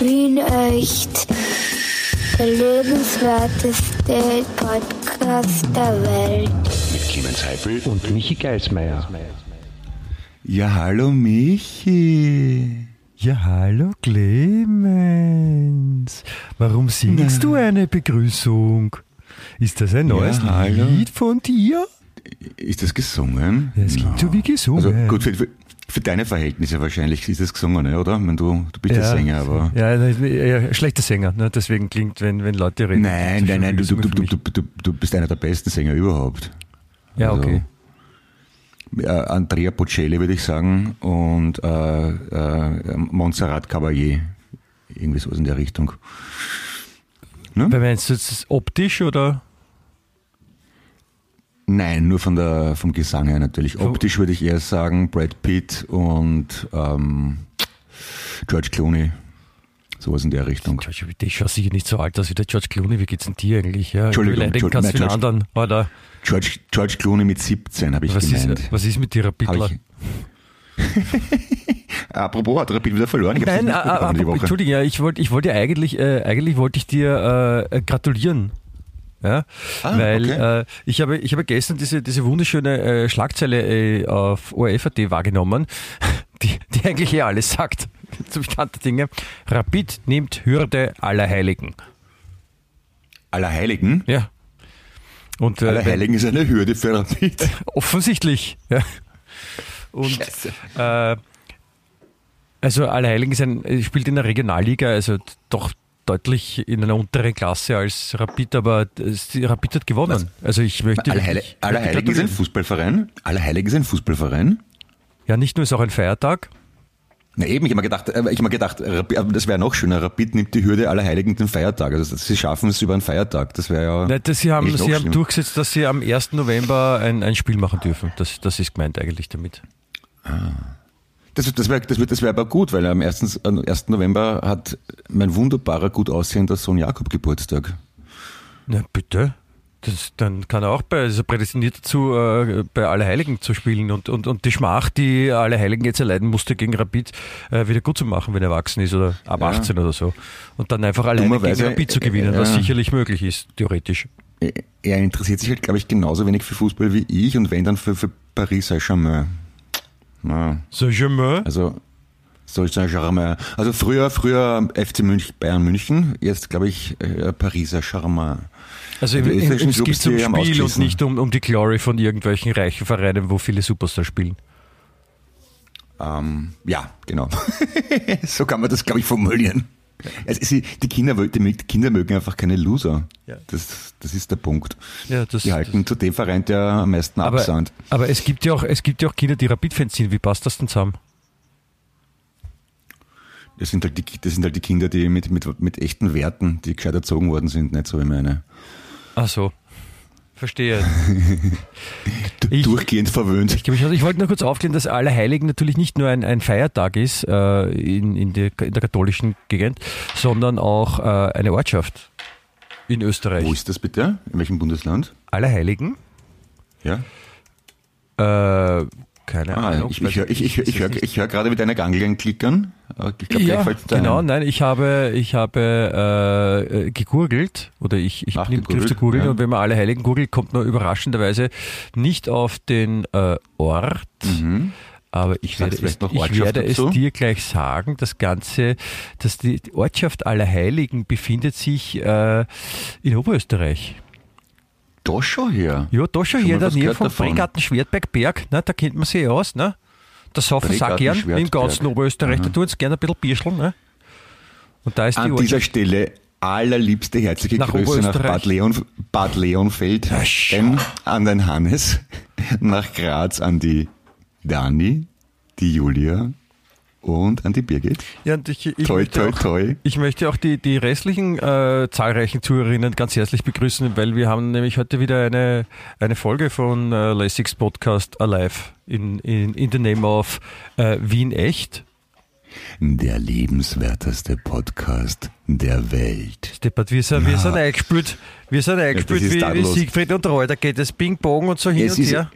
Wien echt. Der lebenswerteste Podcast der Welt. Mit Clemens Heifel und Michi Geismeier. Ja, hallo Michi. Ja, hallo Clemens. Warum singst du eine Begrüßung? Ist das ein neues Ja. Lied von dir? Ist das gesungen? Ja, es klingt so wie gesungen. Also gut, für, für, deine Verhältnisse wahrscheinlich ist das gesungen, ne, oder? Wenn du, du bist ja Sänger, aber. Ja, ne, ja, schlechter Sänger, ne? deswegen klingt, wenn, wenn Leute reden. Nein, nein, nein, du, du, du, du, du, du bist einer der besten Sänger überhaupt. Ja, also- okay. Andrea Bocelli, würde ich sagen, und äh, äh, Montserrat Caballé. Irgendwie sowas in der Richtung. Wer meinst du jetzt optisch oder? Nein, nur von der, vom Gesang her natürlich. Optisch würde ich eher sagen Brad Pitt und ähm, George Clooney. Sowas in der Richtung. George, ich schaue sicher nicht so alt aus wie der George Clooney. Wie geht's denn dir eigentlich? Ja, Entschuldigung, Entschuldigung, kannst nein, anderen, oder? George, George Clooney mit 17 habe ich Was gemeint. ist, was ist mit dir, Rapidler? Apropos, hat Rapid wieder verloren? Ich Nein, die äh, Woche. Entschuldige, ja, ich wollte ich wollte dir eigentlich, äh, eigentlich wollte ich dir äh, äh, gratulieren. Ja, Ah, weil okay. äh, ich habe ich habe gestern diese diese wunderschöne äh, Schlagzeile äh, auf ORF.at wahrgenommen, die, die eigentlich eh alles sagt. Zum Stand der Dinge. Rapid nimmt Hürde aller Heiligen. Allerheiligen? Ja. Und äh, Allerheiligen ist eine Hürde für Rapid. Offensichtlich. Ja. Und äh, also Allerheiligen ist ein, spielt in der Regionalliga, also doch deutlich in einer unteren Klasse als Rapid, aber die Rapid hat gewonnen. Also ich möchte. Allerheil Allerheiligen ist ein gratulieren. Fußballverein? Allerheiligen ist ein Fußballverein? Ja, nicht nur ist auch ein Feiertag. Na eben, ich habe mir gedacht, äh, ich hab mir gedacht, Rapid, aber das wäre noch schöner. Rapid nimmt die Hürde Allerheiligen den Feiertag. Also sie schaffen es über einen Feiertag. Das wäre ja. Nein, das, sie haben, sie haben durchgesetzt, dass sie am 1. November ein, ein Spiel machen dürfen. Das, das ist gemeint eigentlich damit. Das, das wäre das wär, das wär aber gut, weil am 1. am 1. November hat mein wunderbarer, gut aussehender Sohn Jakob Geburtstag. Na bitte. Das, dann kann er auch bei, ist er prädestiniert dazu, äh, bei Allerheiligen zu spielen und, und, und die Schmach, die Allerheiligen jetzt erleiden musste gegen Rapid, äh, wieder gut zu machen, wenn er erwachsen ist oder ab Ja. 18 oder so. Und dann einfach alleine gegen Rapid zu äh, gewinnen, was ja. sicherlich möglich ist, theoretisch. Er interessiert sich halt, glaube ich, genauso wenig für Fußball wie ich und wenn dann für, für Paris Saint-Germain. Na, Saint-Germain? also soll Saint-Germain. Also früher, früher FC München, Bayern München, jetzt glaube ich äh, Paris Saint-Germain. Also die im, im, es Clubs, geht haben Spiel und nicht um, um die Glory von irgendwelchen reichen Vereinen, wo viele Superstars spielen. Ähm, ja, genau. so kann man das, glaube ich, formulieren. Also, die, Kinder, die Kinder mögen einfach keine Loser. Ja. Das, das ist der Punkt. Ja, das, Die halten zu dem Verein, der am meisten aber, absandt. aber es gibt ja auch, es gibt ja auch Kinder, die Rapid-Fans sind. Wie passt das denn zusammen? Das sind halt die, das sind halt die Kinder, die mit, mit, mit echten Werten, die gescheit erzogen worden sind, nicht so wie meine. Ach so. Verstehe. Ich- Durchgehend verwöhnt. Ich, ich, ich wollte nur kurz aufklären, dass Allerheiligen natürlich nicht nur ein, ein Feiertag ist äh, in, in, der, in der katholischen Gegend, sondern auch äh, eine Ortschaft in Österreich. Wo ist das bitte? In welchem Bundesland? Allerheiligen? Ja. Äh, keine Ah, Ahnung. ich, ich, hör- ich, ich, ich, höre ich hör gerade mit einer Gangel klickern. Ich glaube, ja, genau, ein. nein, ich habe, ich habe äh, gegurgelt oder ich, ich Ach, bin im Begriff zu gegurgelt, googeln ja. und wenn man alle Heiligen googelt, kommt man überraschenderweise nicht auf den äh, Ort, Mhm. aber ich werde, es, noch ich werde es dir gleich sagen, das Ganze, dass die Ortschaft Allerheiligen befindet sich äh, in Oberösterreich. Da schon her. Ja, da schon Schon in der Nähe vom davon. Bregarten Schwertbergberg, ne, da kennt man sich aus, ne? Da saufen sie auch gern im ganzen Oberösterreich, da Aha. tun sie gerne ein bisschen Bierscheln, ne? Und da ist die An dieser Stelle allerliebste herzliche Nach Grüße nach. Bad, Leon, Bad Leonfeld, Ja, an den Hannes, nach Graz an die Dani, die Julia und an die Birgit. Ja, und ich, ich, Toi, möchte toi, auch, toi. ich möchte auch die, die restlichen äh, zahlreichen Zuhörerinnen ganz herzlich begrüßen, weil wir haben nämlich heute wieder eine, eine Folge von äh, Lessix Podcast Alive in, in, in the name of äh, Wien Echt. Der lebenswerteste Podcast der Welt. Steppert, wir sind, wir Ja. sind eingespielt, wir sind eingespielt ist wie, wie. Siegfried und Roy, da geht es Ping-Pong und so hin Es und ist- her.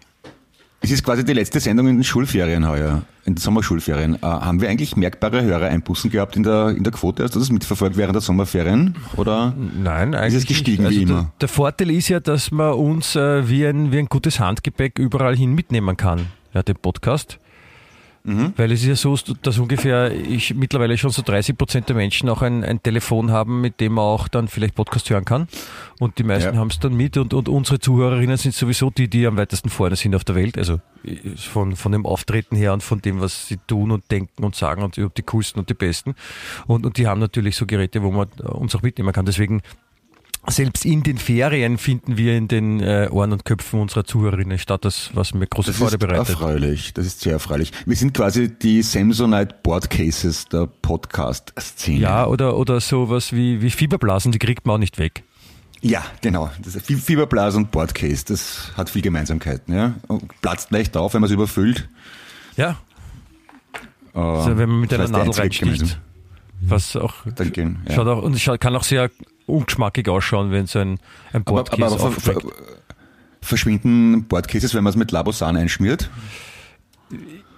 Es ist quasi die letzte Sendung in den Schulferien heuer, in den Sommerschulferien. Äh, haben wir eigentlich merkbare Hörereinbußen gehabt in der, in der Quote? Hast du das mitverfolgt während der Sommerferien? Oder Nein, eigentlich ist es gestiegen nicht. Also wie der, immer? Der Vorteil ist ja, dass man uns äh, wie, ein, wie ein gutes Handgepäck überall hin mitnehmen kann, ja, den Podcast. Mhm. Weil es ist ja so, dass ungefähr ich mittlerweile schon so 30 Prozent der Menschen auch ein, ein Telefon haben, mit dem man auch dann vielleicht Podcast hören kann. Und die meisten Ja. haben es dann mit und, und unsere Zuhörerinnen sind sowieso die, die am weitesten vorne sind auf der Welt. Also äh, von, von dem Auftreten her und von dem, was sie tun und denken und sagen und überhaupt die coolsten und die besten. Und, und die haben natürlich so Geräte, wo man uns auch mitnehmen kann. Deswegen selbst in den Ferien finden wir in den äh, Ohren und Köpfen unserer Zuhörerinnen statt, das, was mir große Das Freude ist bereitet. erfreulich. Das ist sehr erfreulich. Wir sind quasi die Samsonite Boardcases der Podcast-Szene. Ja, oder, oder sowas wie, wie Fieberblasen, die kriegt man auch nicht weg. Ja, genau. Das ist Fie- Fieberblase und Boardcase, das hat viel Gemeinsamkeiten. Ja? Und platzt leicht auf, wenn man es überfüllt. Ja, also wenn man mit das einer Nadel reinsticht. Was auch, Dann gehen, ja. schaut auch, und kann auch sehr ungeschmackig ausschauen, wenn so ein, ein Aber, Bordcase aber, aber ver, verschwinden Boardcases, wenn man es mit Labosan einschmiert?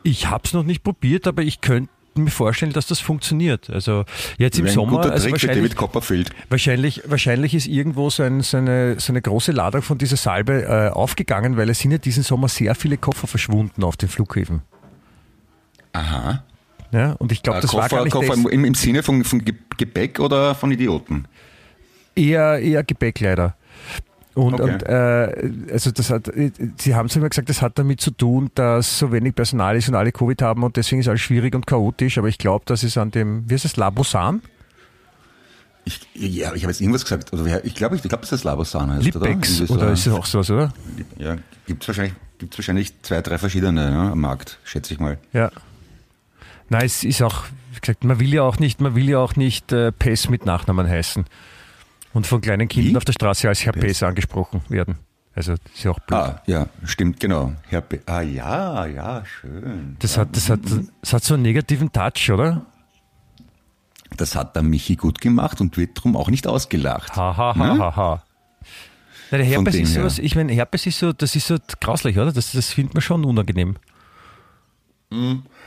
Ich habe es noch nicht probiert, aber ich könnte mir vorstellen, dass das funktioniert. Also jetzt im Sommer, guter also Trick wahrscheinlich, David Copperfield. Wahrscheinlich, wahrscheinlich ist irgendwo so, ein, so, eine, so eine große Ladung von dieser Salbe äh, aufgegangen, weil es sind ja diesen Sommer sehr viele Koffer verschwunden auf den Flughäfen. Aha. Ja, und ich glaube, Äh, das war gar Koffer, nicht Koffer im, im Sinne von, von Ge- Gepäck oder von Idioten? Eher, eher Gepäck leider. Und, Okay. und äh, also das hat, äh, Sie haben es immer gesagt, das hat damit zu tun, dass so wenig Personal ist und alle Covid haben und deswegen ist alles schwierig und chaotisch. Aber ich glaube, das ist an dem, wie heißt das, Labosan? Ich, ja, ich habe jetzt irgendwas gesagt. Oder ich glaube, ich, ich glaube, dass das Labosan heißt, Lipex so- oder ist es auch sowas, oder? Ja, gibt es wahrscheinlich, gibt's wahrscheinlich zwei, drei verschiedene ne, am Markt, schätze ich mal. Ja. Nein, es ist auch, wie gesagt, man will ja auch nicht, man will ja auch nicht äh, Pes mit Nachnamen heißen. Und von kleinen Kindern Wie? auf der Straße als Herr Pes. Pes angesprochen werden. Also das ist ja auch blöd. Ah, ja, stimmt, genau. Herr Be ah, ja, ja, schön. Das hat, das hat, das hat so einen negativen Touch, oder? Das hat der Michi gut gemacht und wird darum auch nicht ausgelacht. Ha, ha, ha, Ne? ha, ha. Na, der Herpes ist sowas, ich meine, Herpes ist so, das ist so grauslich, oder? Das, das findet man schon unangenehm.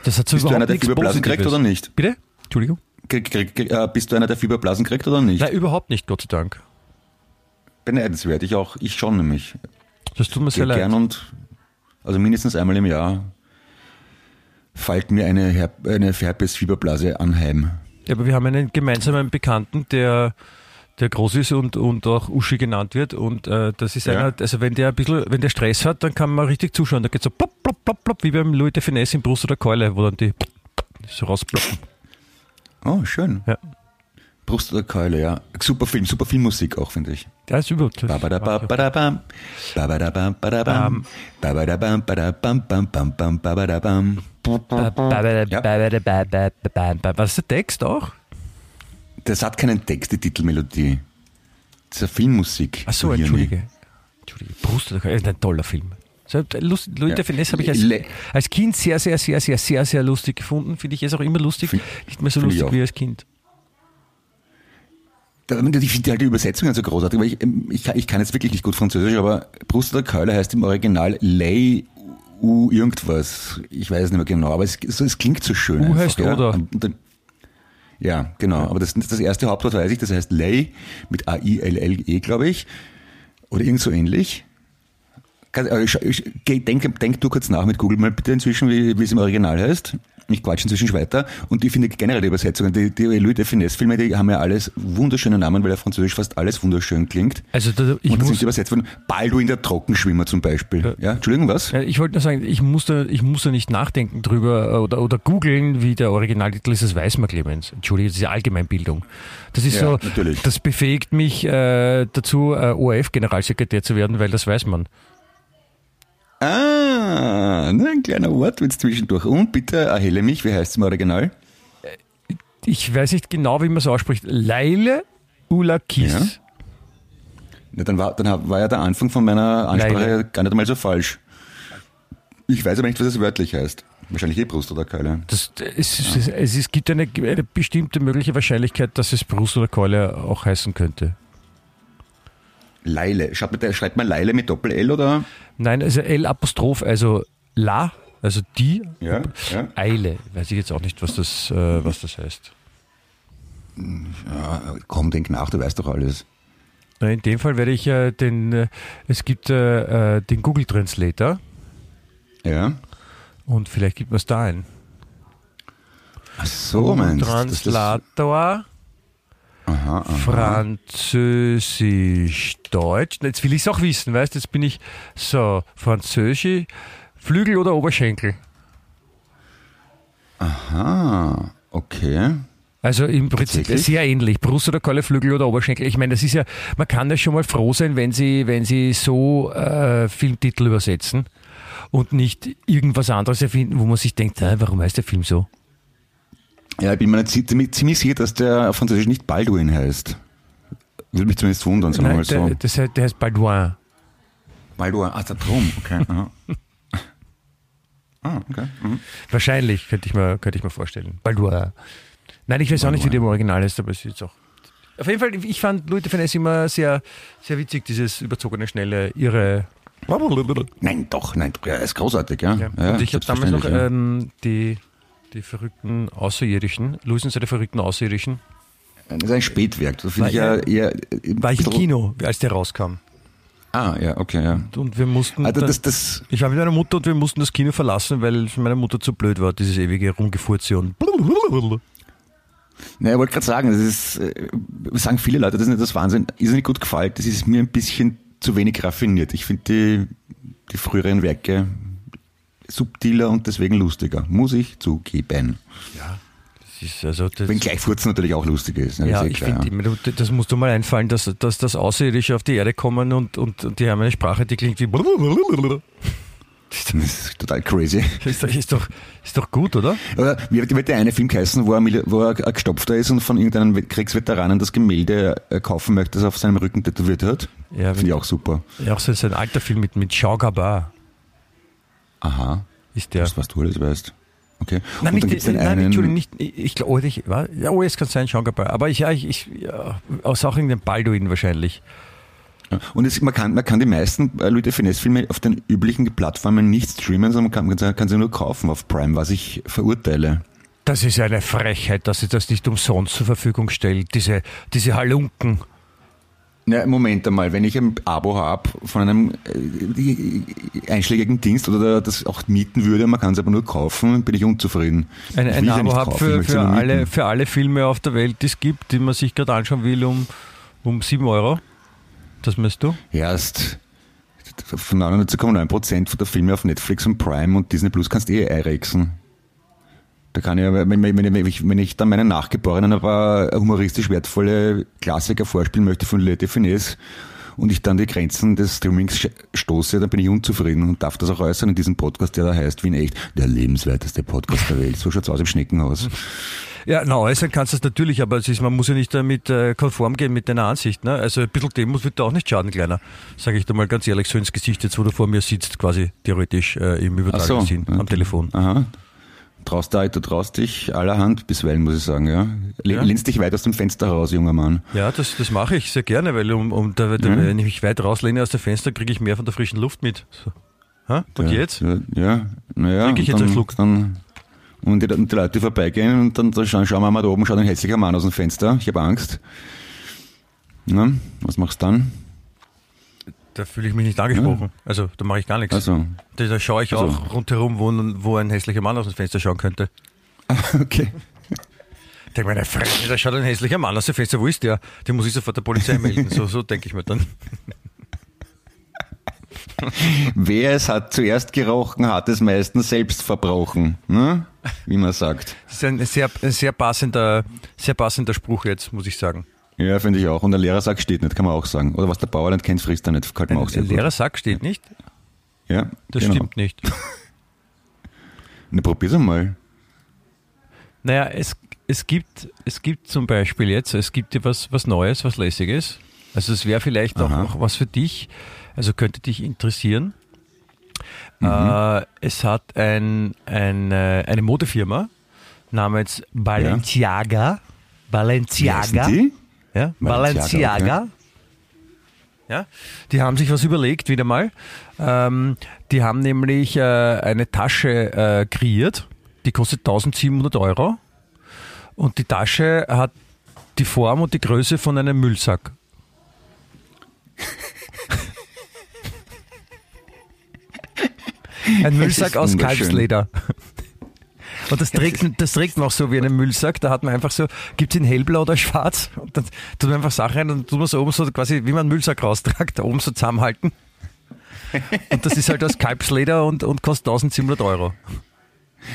Das hat so Bist du überhaupt einer, der nichts Fieberblasen kriegt oder nicht? Bitte? Entschuldigung? Äh, bist du einer, der Fieberblasen kriegt oder nicht? Nein, überhaupt nicht, Gott sei Dank. Beneidenswert, ich auch, ich schon nämlich. Das tut mir sehr Sehr leid. gern und, also mindestens einmal im Jahr fällt mir eine, Her eine Herpes-Fieberblase anheim. Ja, aber wir haben einen gemeinsamen Bekannten, der, der groß ist und, und auch Uschi genannt wird. Und äh, das ist Ja. einer, also wenn der ein bisschen, wenn der Stress hat, dann kann man richtig zuschauen. Da geht so plopp, plopp, plopp, plopp, wie beim Louis de Finesse in Brust oder Keule, wo dann die so rausploppen. Oh, schön. Ja. Brust oder Keule, ja. Super Film, super Filmmusik auch, finde ich. Ja, ist überhaupt. Was ist der Text auch? Das hat keinen Text, die Titelmelodie. Das ist eine Filmmusik. Ach so, entschuldige. Entschuldige. Brust oder Keule, ist ein toller Film. Lust, Louis Ja. de Finesse habe ich als, Le- als Kind sehr, sehr, sehr, sehr, sehr, sehr lustig gefunden. Finde ich jetzt auch immer lustig. Find- Nicht mehr so lustig wie als Kind. Ich finde halt die Übersetzungen so großartig, weil ich, ähm, ich, kann- ich kann jetzt wirklich nicht gut Französisch, aber Brust oder Keule heißt im Original Lay U irgendwas. Ich weiß nicht mehr genau, aber es, es, es klingt so schön. U einfach, heißt ja. oder. Dann, ja, genau. Aber das, das erste Hauptwort weiß ich, das heißt Lay mit A-I-L-L-E, glaube ich. Oder irgend so ähnlich. Kann- äh, Ich, ich, geh- denk, denk du kurz nach mit Google mal bitte inzwischen, wie, wie es im Original heißt. Ich quatsche inzwischen weiter. Und ich finde generell die Übersetzungen, die, die Louis de Finesse-Filme, die haben ja alles wunderschöne Namen, weil ja französisch fast alles wunderschön klingt. Also da, ich und das sind übersetzt worden. Balduin der Trockenschwimmer zum Beispiel. Ja, Entschuldigung, was? Ja, ich wollte nur sagen, ich muss, da, ich muss da nicht nachdenken drüber äh, oder, oder googeln, wie der Originaltitel ist, das weiß man, Clemens. Entschuldige, das ist ja Allgemeinbildung. Das ist Ja, so, natürlich. das befähigt mich äh, dazu, äh, ORF-Generalsekretär zu werden, weil das weiß man. Ah, nur ein kleiner Wortwitz zwischendurch. Und bitte erhelle mich, wie heißt es im Original? Ich weiß nicht genau, wie man es ausspricht. Leile Ulakis. Ja. Ja, dann, war, dann war ja der Anfang von meiner Ansprache Leile. gar nicht einmal so falsch. Ich weiß aber nicht, was es wörtlich heißt. Wahrscheinlich eh Brust oder Keule. Das, es, es, es, es gibt eine, eine bestimmte mögliche Wahrscheinlichkeit, dass es Brust oder Keule auch heißen könnte. Leile. Schreibt man, schreibt man Leile mit Doppel-L oder? Nein, also L-Apostroph, also La, also die Ja, ja. Eile. Weiß ich jetzt auch nicht, was das, äh, was das heißt. ja. Komm, denk nach, du weißt doch alles. Na, In dem Fall werde ich äh, den, äh, es gibt äh, äh, den Google Translator Ja. und vielleicht gibt man es da ein. Ach so, meinst du? Translator, Aha, aha. Französisch, Deutsch. Jetzt will ich es auch wissen, weißt Jetzt bin ich so, Französisch, Flügel oder Oberschenkel? Aha, okay. Also im Prinzip sehr ähnlich. Brust oder Keule, Flügel oder Oberschenkel. Ich meine, das ist ja, man kann ja schon mal froh sein, wenn sie, wenn sie so äh, Filmtitel übersetzen und nicht irgendwas anderes erfinden, wo man sich denkt, äh, warum heißt der Film so? Ja, ich bin mir nicht ziemlich, ziemlich sicher, dass der auf Französisch nicht Balduin heißt. Würde mich zumindest wundern, sagen wir mal der, so. das, heißt- der heißt Balduin. Balduin, ah, der Drum, okay. Ah, okay. Mhm. Wahrscheinlich, könnte ich mir, könnte ich mir vorstellen. Balduin. Nein, ich weiß auch nicht, wie der im Original ist, aber es ist jetzt auch. Auf jeden Fall, ich fand Louis de Finesse immer sehr, sehr witzig, dieses überzogene, schnelle, ihre. Nein, doch, nein, er ist großartig, ja. Ja. ja und ich habe damals noch ja. ähm, die, die verrückten Außerirdischen, Louis und seine verrückten Außerirdischen, Das ist ein Spätwerk, das War ich ja eher... war ich im Kino, als der rauskam. Ah, ja, okay, ja. Und wir mussten. Also das, das, ich war mit meiner Mutter und wir mussten das Kino verlassen, weil meine Mutter zu blöd war, dieses ewige Rumgefurze und. ne, ich wollte gerade sagen, das ist, äh, sagen viele Leute, das ist nicht das Wahnsinn, ist nicht gut gefällt, das ist mir ein bisschen zu wenig raffiniert. Ich finde die, die früheren Werke subtiler und deswegen lustiger, muss ich zugeben. Ist also Wenn gleich Furzen natürlich auch lustig ist. ne, Ja, ist eh ich finde, das musst du mal einfallen, dass, dass das Außerirdische auf die Erde kommen und, und, und die haben eine Sprache, die klingt wie. Das ist total crazy. Ist doch, ist doch, ist doch gut, oder? Oder wie wird der eine Film geheißen, wo er, wo er Gestopfter ist und von irgendeinem Kriegsveteranen das Gemälde äh, kaufen möchte, das er auf seinem Rücken tätowiert hat? Ja, Finde ich auch super. Ja, auch so ein alter Film mit, mit Jean Gabin Aha, ist der. das was du alles weißt. Okay. Nein, und nicht, nein, einen, Entschuldigung, nicht, ich, ich glaube, ich, ja, oh, es kann sein, Jean Gabin, aber ich, ja, ich, ich ja, aus auch irgendeinem Balduin wahrscheinlich. Ja. Und es, man, kann, man kann die meisten äh, de Finesse-Filme auf den üblichen Plattformen nicht streamen, sondern man kann, man kann, kann sie nur kaufen auf Prime, was ich verurteile. Das ist eine Frechheit, dass sie das nicht umsonst zur Verfügung stellt, diese, diese Halunken. Ja, Moment einmal, wenn ich ein Abo habe von einem äh, einschlägigen Dienst oder das auch mieten würde, man kann es aber nur kaufen, bin ich unzufrieden. Ein, Ich ein Abo habe für, für, alle, für alle Filme auf der Welt, die es gibt, die man sich gerade anschauen will, um, um 7 Euro. Das meinst du? Erst von 99,9% der Filme auf Netflix und Prime und Disney Plus kannst du eh einrechsen. Da kann ich, ja, wenn, wenn, ich, wenn ich dann meinen Nachgeborenen paar humoristisch wertvolle Klassiker vorspielen möchte von Le Finesse und ich dann die Grenzen des Streamings stoße, dann bin ich unzufrieden und darf das auch äußern in diesem Podcast, der da heißt, wie in echt, der lebenswerteste Podcast der Welt. So schaut's aus im Schneckenhaus. Ja, na, äußern kannst du es natürlich, aber es ist, man muss ja nicht damit äh, konform gehen mit deiner Ansicht. Ne? Also ein bisschen Demos wird da auch nicht schaden, Kleiner. Sage ich dir mal ganz ehrlich, so ins Gesicht jetzt, wo du vor mir sitzt, quasi theoretisch äh, im übertragenen so. Sinn, am Telefon. Aha. Traust da, du traust dich allerhand bisweilen, muss ich sagen, ja. Ja. Lehnst dich weit aus dem Fenster raus, junger Mann. Ja, das, das mache ich sehr gerne, weil um, um da, da, Ja. wenn ich mich weit rauslehne aus dem Fenster, kriege ich mehr von der frischen Luft mit. So. Ha? Und ja, jetzt? Ja, ja naja. Trink ich jetzt dann, einen Schluck? Dann, und die, die Leute vorbeigehen und dann, dann schauen, schauen wir mal da oben, schaut ein hässlicher Mann aus dem Fenster. Ich habe Angst. Na, was machst du dann? Da fühle ich mich nicht angesprochen. Also da mache ich gar nichts. Also, Da, da schaue ich Also. auch rundherum, wo, wo ein hässlicher Mann aus dem Fenster schauen könnte. okay. Ich denke mir, eine Fresse, da schaut ein hässlicher Mann aus dem Fenster, wo ist der? Den muss ich sofort der Polizei melden. So, so denke ich mir dann. Wer es hat zuerst gerochen, hat es meistens selbst verbrochen. Ne? Wie man sagt. Das ist ein sehr, ein sehr, passender, sehr passender Spruch jetzt, muss ich sagen. Ja, finde ich auch. Und der Lehrersack steht nicht, kann man auch sagen. Oder was der Bauer nicht kennt, frisst er nicht. Kann man auch sehr ein gut. leerer Sack steht nicht. Ja, Das genau. stimmt nicht. Na, probier's einmal. Naja, es, es, gibt, es gibt zum Beispiel jetzt, es gibt ja was, was Neues, was Lässiges. Also es wäre vielleicht auch, Aha. auch was für dich, also könnte dich interessieren. Mhm. Äh, es hat ein, ein, äh, eine Modefirma namens Balenciaga. Wie heißen Balenciaga. die? Ja, Balenciaga, Balenciaga. Ja? Die haben sich was überlegt, wieder mal. Ähm, die haben nämlich äh, eine Tasche äh, kreiert, die kostet 1700 Euro. Und die Tasche hat die Form und die Größe von einem Müllsack. Ein Müllsack aus. Kalbsleder. Und das trägt, das trägt man auch so wie einen Müllsack. Da hat man einfach so, gibt es in hellblau oder schwarz? Und dann tut man einfach Sachen rein und tut man so oben so quasi, wie man einen Müllsack raustragt, da oben so zusammenhalten. Und das ist halt aus Kalbsleder und, und kostet 1700 Euro.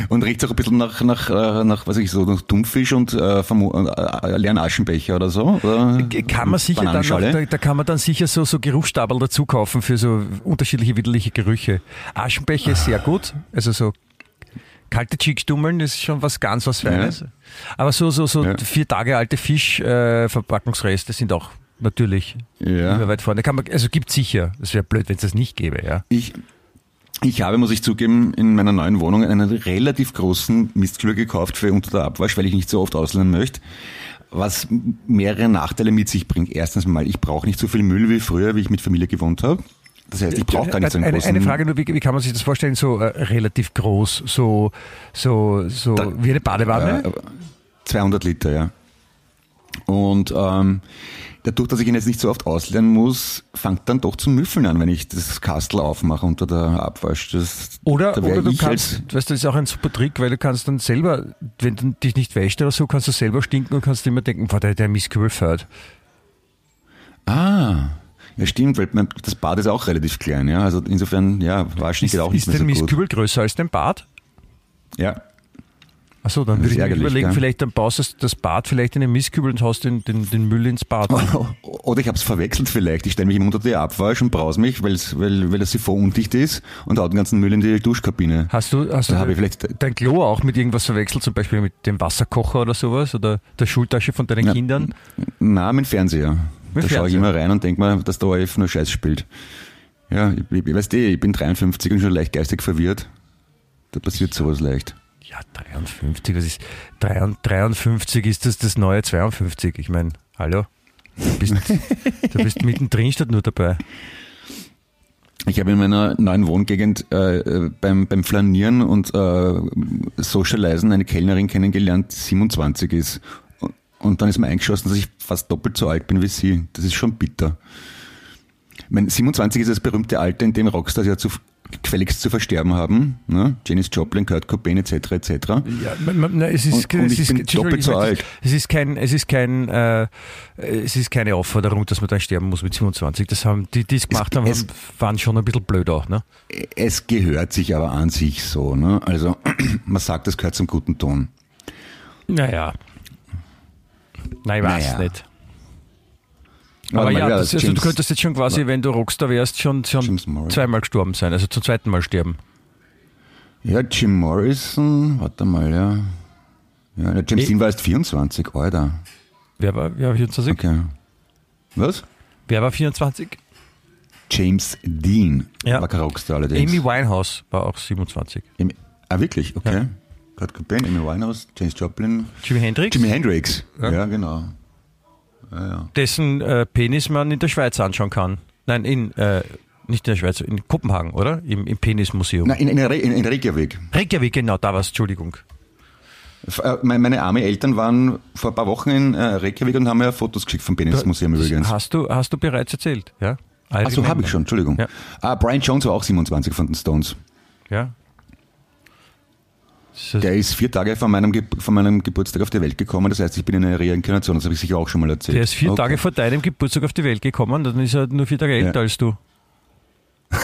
Und riecht auch ein bisschen nach, nach, äh, nach was weiß ich so, nach Dummfisch und äh, vermo- äh, leeren Aschenbecher oder so? Oder Kann man sicher dann noch, da, da kann man dann sicher so, so Geruchsstabel dazu kaufen für so unterschiedliche widerliche Gerüche. Aschenbecher ist sehr gut, also so kalte Cheekstummeln ist schon was ganz was Feines. Aber so, so, so Ja. vier Tage alte Fischverpackungsreste äh, sind auch natürlich Ja. immer weit vorne. Kann man, also gibt sicher. Das wäre blöd, wenn es das nicht gäbe, ja. Ich, ich habe, muss ich zugeben, in meiner neuen Wohnung einen relativ großen Mistkübel gekauft für unter der Abwasch, weil ich nicht so oft ausleihen möchte. Was mehrere Nachteile mit sich bringt. Erstens mal, ich brauche nicht so viel Müll wie früher, wie ich mit Familie gewohnt habe. Das heißt, ich brauche gar nicht so einen eine, großen eine Frage nur, wie, wie kann man sich das vorstellen? So äh, relativ groß, so, so, so Da- wie eine Badewanne? Äh, 200 Liter, ja. Und ähm, dadurch, dass ich ihn jetzt nicht so oft ausleihen muss, fängt dann doch zum Müffeln an, wenn ich das Kastel aufmache unter der Abwasch. Das, Oder, oder du kannst, als- weißt du, das ist auch ein super Trick, weil du kannst dann selber, wenn du dich nicht wäschst oder so, kannst du selber stinken und kannst immer denken, boah, der, der Mistkübel fährt. Ah, ja stimmt, weil das Bad ist auch relativ klein, ja. Also insofern, ja, waschen Ist, geht auch nicht ist mehr so gut. Mistkübel größer als dein Bad? Ja. Achso, dann würde ist ich mir überlegen, gell? vielleicht dann baust du das Bad vielleicht in den Mistkübel und haust den, den, den Müll ins Bad. Oder ich habe es verwechselt vielleicht. Ich stelle mich immer unter die Abwasch und brause mich, weil's, weil, weil das Siphon undicht ist und hau den ganzen Müll in die Duschkabine. Hast du, hast Da du ich vielleicht- dein Klo auch mit irgendwas verwechselt, zum Beispiel mit dem Wasserkocher oder sowas oder der Schultasche von deinen Ja. Kindern? Na, mit Fernseher. Mit da schaue ich immer rein und denke mir, dass der ORF nur Scheiß spielt. Ja, ich, ich, ich weiß eh, ich bin 53 und schon leicht geistig verwirrt. Da passiert sowas leicht. Ja, 53, was ist 53 ist das das neue 52? Ich meine, hallo? Du bist, du bist mittendrin statt nur dabei. Ich habe in meiner neuen Wohngegend äh, beim, beim Flanieren und äh, Socialisen eine Kellnerin kennengelernt, die 27 ist. Und- dann ist mir eingeschossen, dass ich fast doppelt so alt bin wie sie. Das ist schon bitter. Ich meine, 27 ist das berühmte Alter, in dem Rockstars ja zu, gefälligst zu versterben haben. Ne? Janis Joplin, Kurt Cobain etc. etc. Ja, man, man, na, es ist, Und- und es ich ist, bin doppelt so alt. Es ist kein, es ist kein, äh, es ist keine Aufforderung, dass man dann sterben muss mit 27. Das haben die, die es gemacht haben, es- waren schon ein bisschen blöd auch, ne? Es gehört sich aber an sich so. Ne? Also man sagt, das gehört zum guten Ton. Naja. Nein, ich weiß Naja. nicht. Aber ja, das, also James- du könntest jetzt schon quasi, wenn du Rockstar wärst, schon, schon zweimal gestorben sein, also zum zweiten Mal sterben. Ja, Jim Morrison, warte mal, ja. Ja, der James Eh. Dean war erst 24, Alter. Wer war, wer war 24? Okay. Was? Wer war 24? James Dean Ja. war kein Rockstar allerdings. Amy Winehouse war auch 27. Amy- ah, wirklich? Okay. Ja. Kurt Cobain, Amy Winehouse, James Joplin, Jimi Hendrix, Jimi Hendrix. Ja. Ja, genau. Ja, ja. dessen äh, Penis man in der Schweiz anschauen kann. Nein, in, äh, nicht in der Schweiz, in Kopenhagen, oder? Im, im Penismuseum. Na, in, in, Re- in, in Reykjavik. Reykjavik, genau, da war's, Entschuldigung. F- äh, Meine, meine arme Eltern waren vor ein paar Wochen in äh, Reykjavik und haben mir Fotos geschickt vom Penismuseum übrigens. Hast du, hast du bereits erzählt, ja? Achso, habe ich schon, Entschuldigung. Ja. Ah, Brian Jones war auch 27 von den Stones. Ja. Der ist vier Tage vor meinem, Ge vor meinem Geburtstag auf die Welt gekommen. Das heißt, ich bin in einer Reinkarnation. Das habe ich sicher auch schon mal erzählt. Der ist vier Okay. Tage vor deinem Geburtstag auf die Welt gekommen, dann ist er nur vier Tage älter Ja. als du.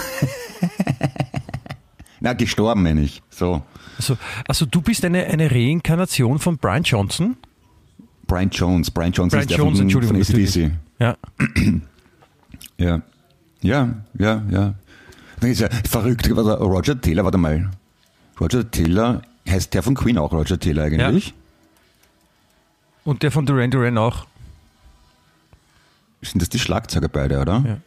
Na, gestorben, meine ich. So. Also, also du bist eine, eine Reinkarnation von Brian Johnson? Brian Jones. Brian Jones Brian ist der Jones, von, Entschuldigung, von ACDC. Ja. Ja. Ja, ja, ja. Das ist ja verrückt. Roger Taylor, warte mal. Roger Taylor, heißt der von Queen auch Roger Taylor eigentlich? Und der von Duran Duran auch. Sind das die Schlagzeuger beide, oder? Ja.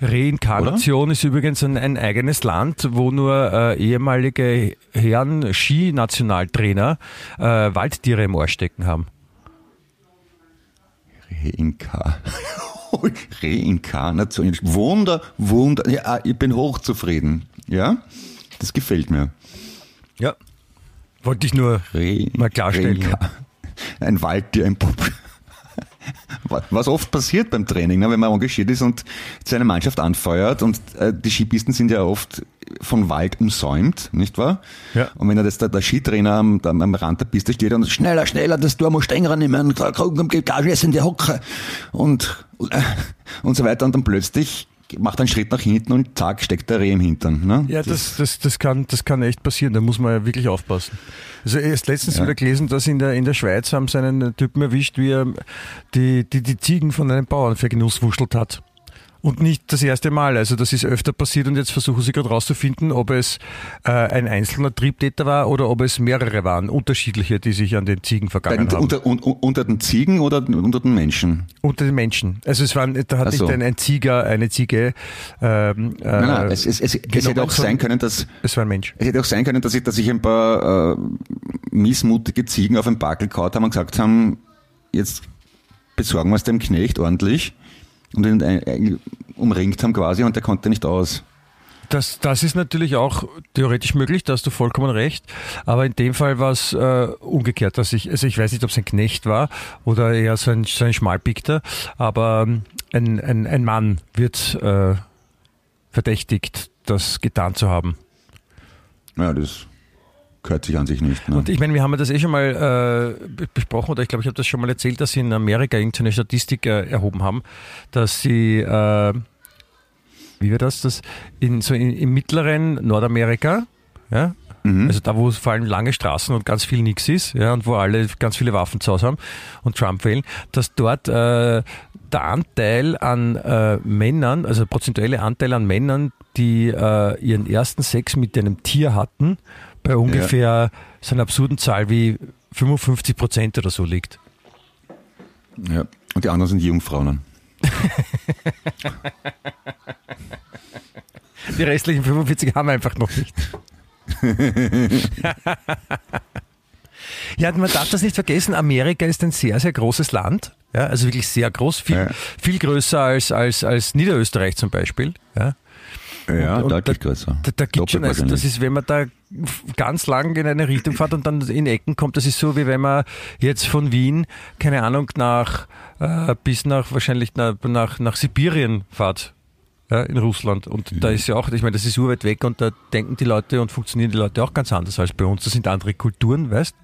Reinkarnation ist übrigens ein, ein eigenes Land, wo nur äh, ehemalige Herren Skinationaltrainer äh, Waldtiere im Ohr stecken haben. Reinka. Reinkarnation. Wunder, Wunder. Ja, ich bin hochzufrieden. Ja, das gefällt mir. Ja. Wollte ich nur Re mal klarstellen. Reinka- Ein Waldtier, ein Pup. Was oft passiert beim Training, ne, wenn man engagiert ist und seine Mannschaft anfeuert und äh, die Skipisten sind ja oft von Wald umsäumt, nicht wahr? Ja. Und wenn da das, der, der Skitrainer am, am am Rand der Piste steht und schneller, schneller, das Tor muss strenger nehmen, geht Gas in die Hocke und, äh, und so weiter und dann plötzlich macht einen Schritt nach hinten und zack, steckt der Reh im Hintern. Ne? Ja, das, das, das, kann, das kann echt passieren, da muss man ja wirklich aufpassen. Also erst letztens Ja. wieder gelesen, dass in der, in der Schweiz haben sie einen Typen erwischt, wie er die, die, die Ziegen von einem Bauern vergenusswurschtelt hat. Und nicht das erste Mal, also das ist öfter passiert und jetzt versuchen sie gerade rauszufinden, ob es äh, ein einzelner Triebtäter war oder ob es mehrere waren, unterschiedliche, die sich an den Ziegen vergangen Bei- haben. unter, un, unter den Ziegen oder unter den Menschen? Unter den Menschen. Also es waren, da hat Ach nicht so. ein, ein Zieger, eine Ziege. Ähm, äh, Nein, nein, es, es, es, es genommen, hätte auch sein können, dass Es war ein Mensch. es hätte auch sein können, dass ich, dass ich ein paar äh, missmutige Ziegen auf den Backel kaut haben und gesagt haben, jetzt besorgen wir es dem Knecht ordentlich und ihn ein, ein, umringt haben quasi und der konnte nicht aus. Das, das ist natürlich auch theoretisch möglich, da hast du vollkommen recht. Aber in dem Fall war es äh, umgekehrt, dass ich, also ich weiß nicht, ob es ein Knecht war oder eher so ein, so ein Schmalpickter, aber ähm, ein, ein, ein Mann wird äh, verdächtigt, das getan zu haben. Ja, das gehört sich an sich nicht. Ne? Und ich meine, wir haben das eh schon mal äh, be- besprochen, oder ich glaube, ich habe das schon mal erzählt, dass sie in Amerika irgendeine Statistik äh, erhoben haben, dass sie, äh, wie war das, das in, so in, im mittleren Nordamerika, ja, Mhm. also da, wo es vor allem lange Straßen und ganz viel nix ist, ja, und wo alle ganz viele Waffen zu Hause haben und Trump wählen, dass dort äh, der Anteil an äh, Männern, also der prozentuelle Anteil an Männern, die äh, ihren ersten Sex mit einem Tier hatten, bei ungefähr so einer absurden Zahl wie 55 Prozent oder so liegt. ja. Und die anderen sind die Jungfrauen. Die restlichen 45 haben wir einfach noch nicht. ja, man darf das nicht vergessen, Amerika ist ein sehr, sehr großes Land. Ja, also wirklich sehr groß, viel, Ja. viel größer als, als, als Niederösterreich zum Beispiel. Ja. Ja, Und- da, größer. Da, da gibt schon, also das ist, wenn man da ganz lang in eine Richtung fährt und dann in Ecken kommt, das ist so, wie wenn man jetzt von Wien, keine Ahnung, nach, äh, bis nach, wahrscheinlich nach, nach, nach Sibirien fährt. Ja, in Russland. Und da ist ja auch, ich meine, das ist urweit weg und da denken die Leute und funktionieren die Leute auch ganz anders als bei uns. Das sind andere Kulturen, weißt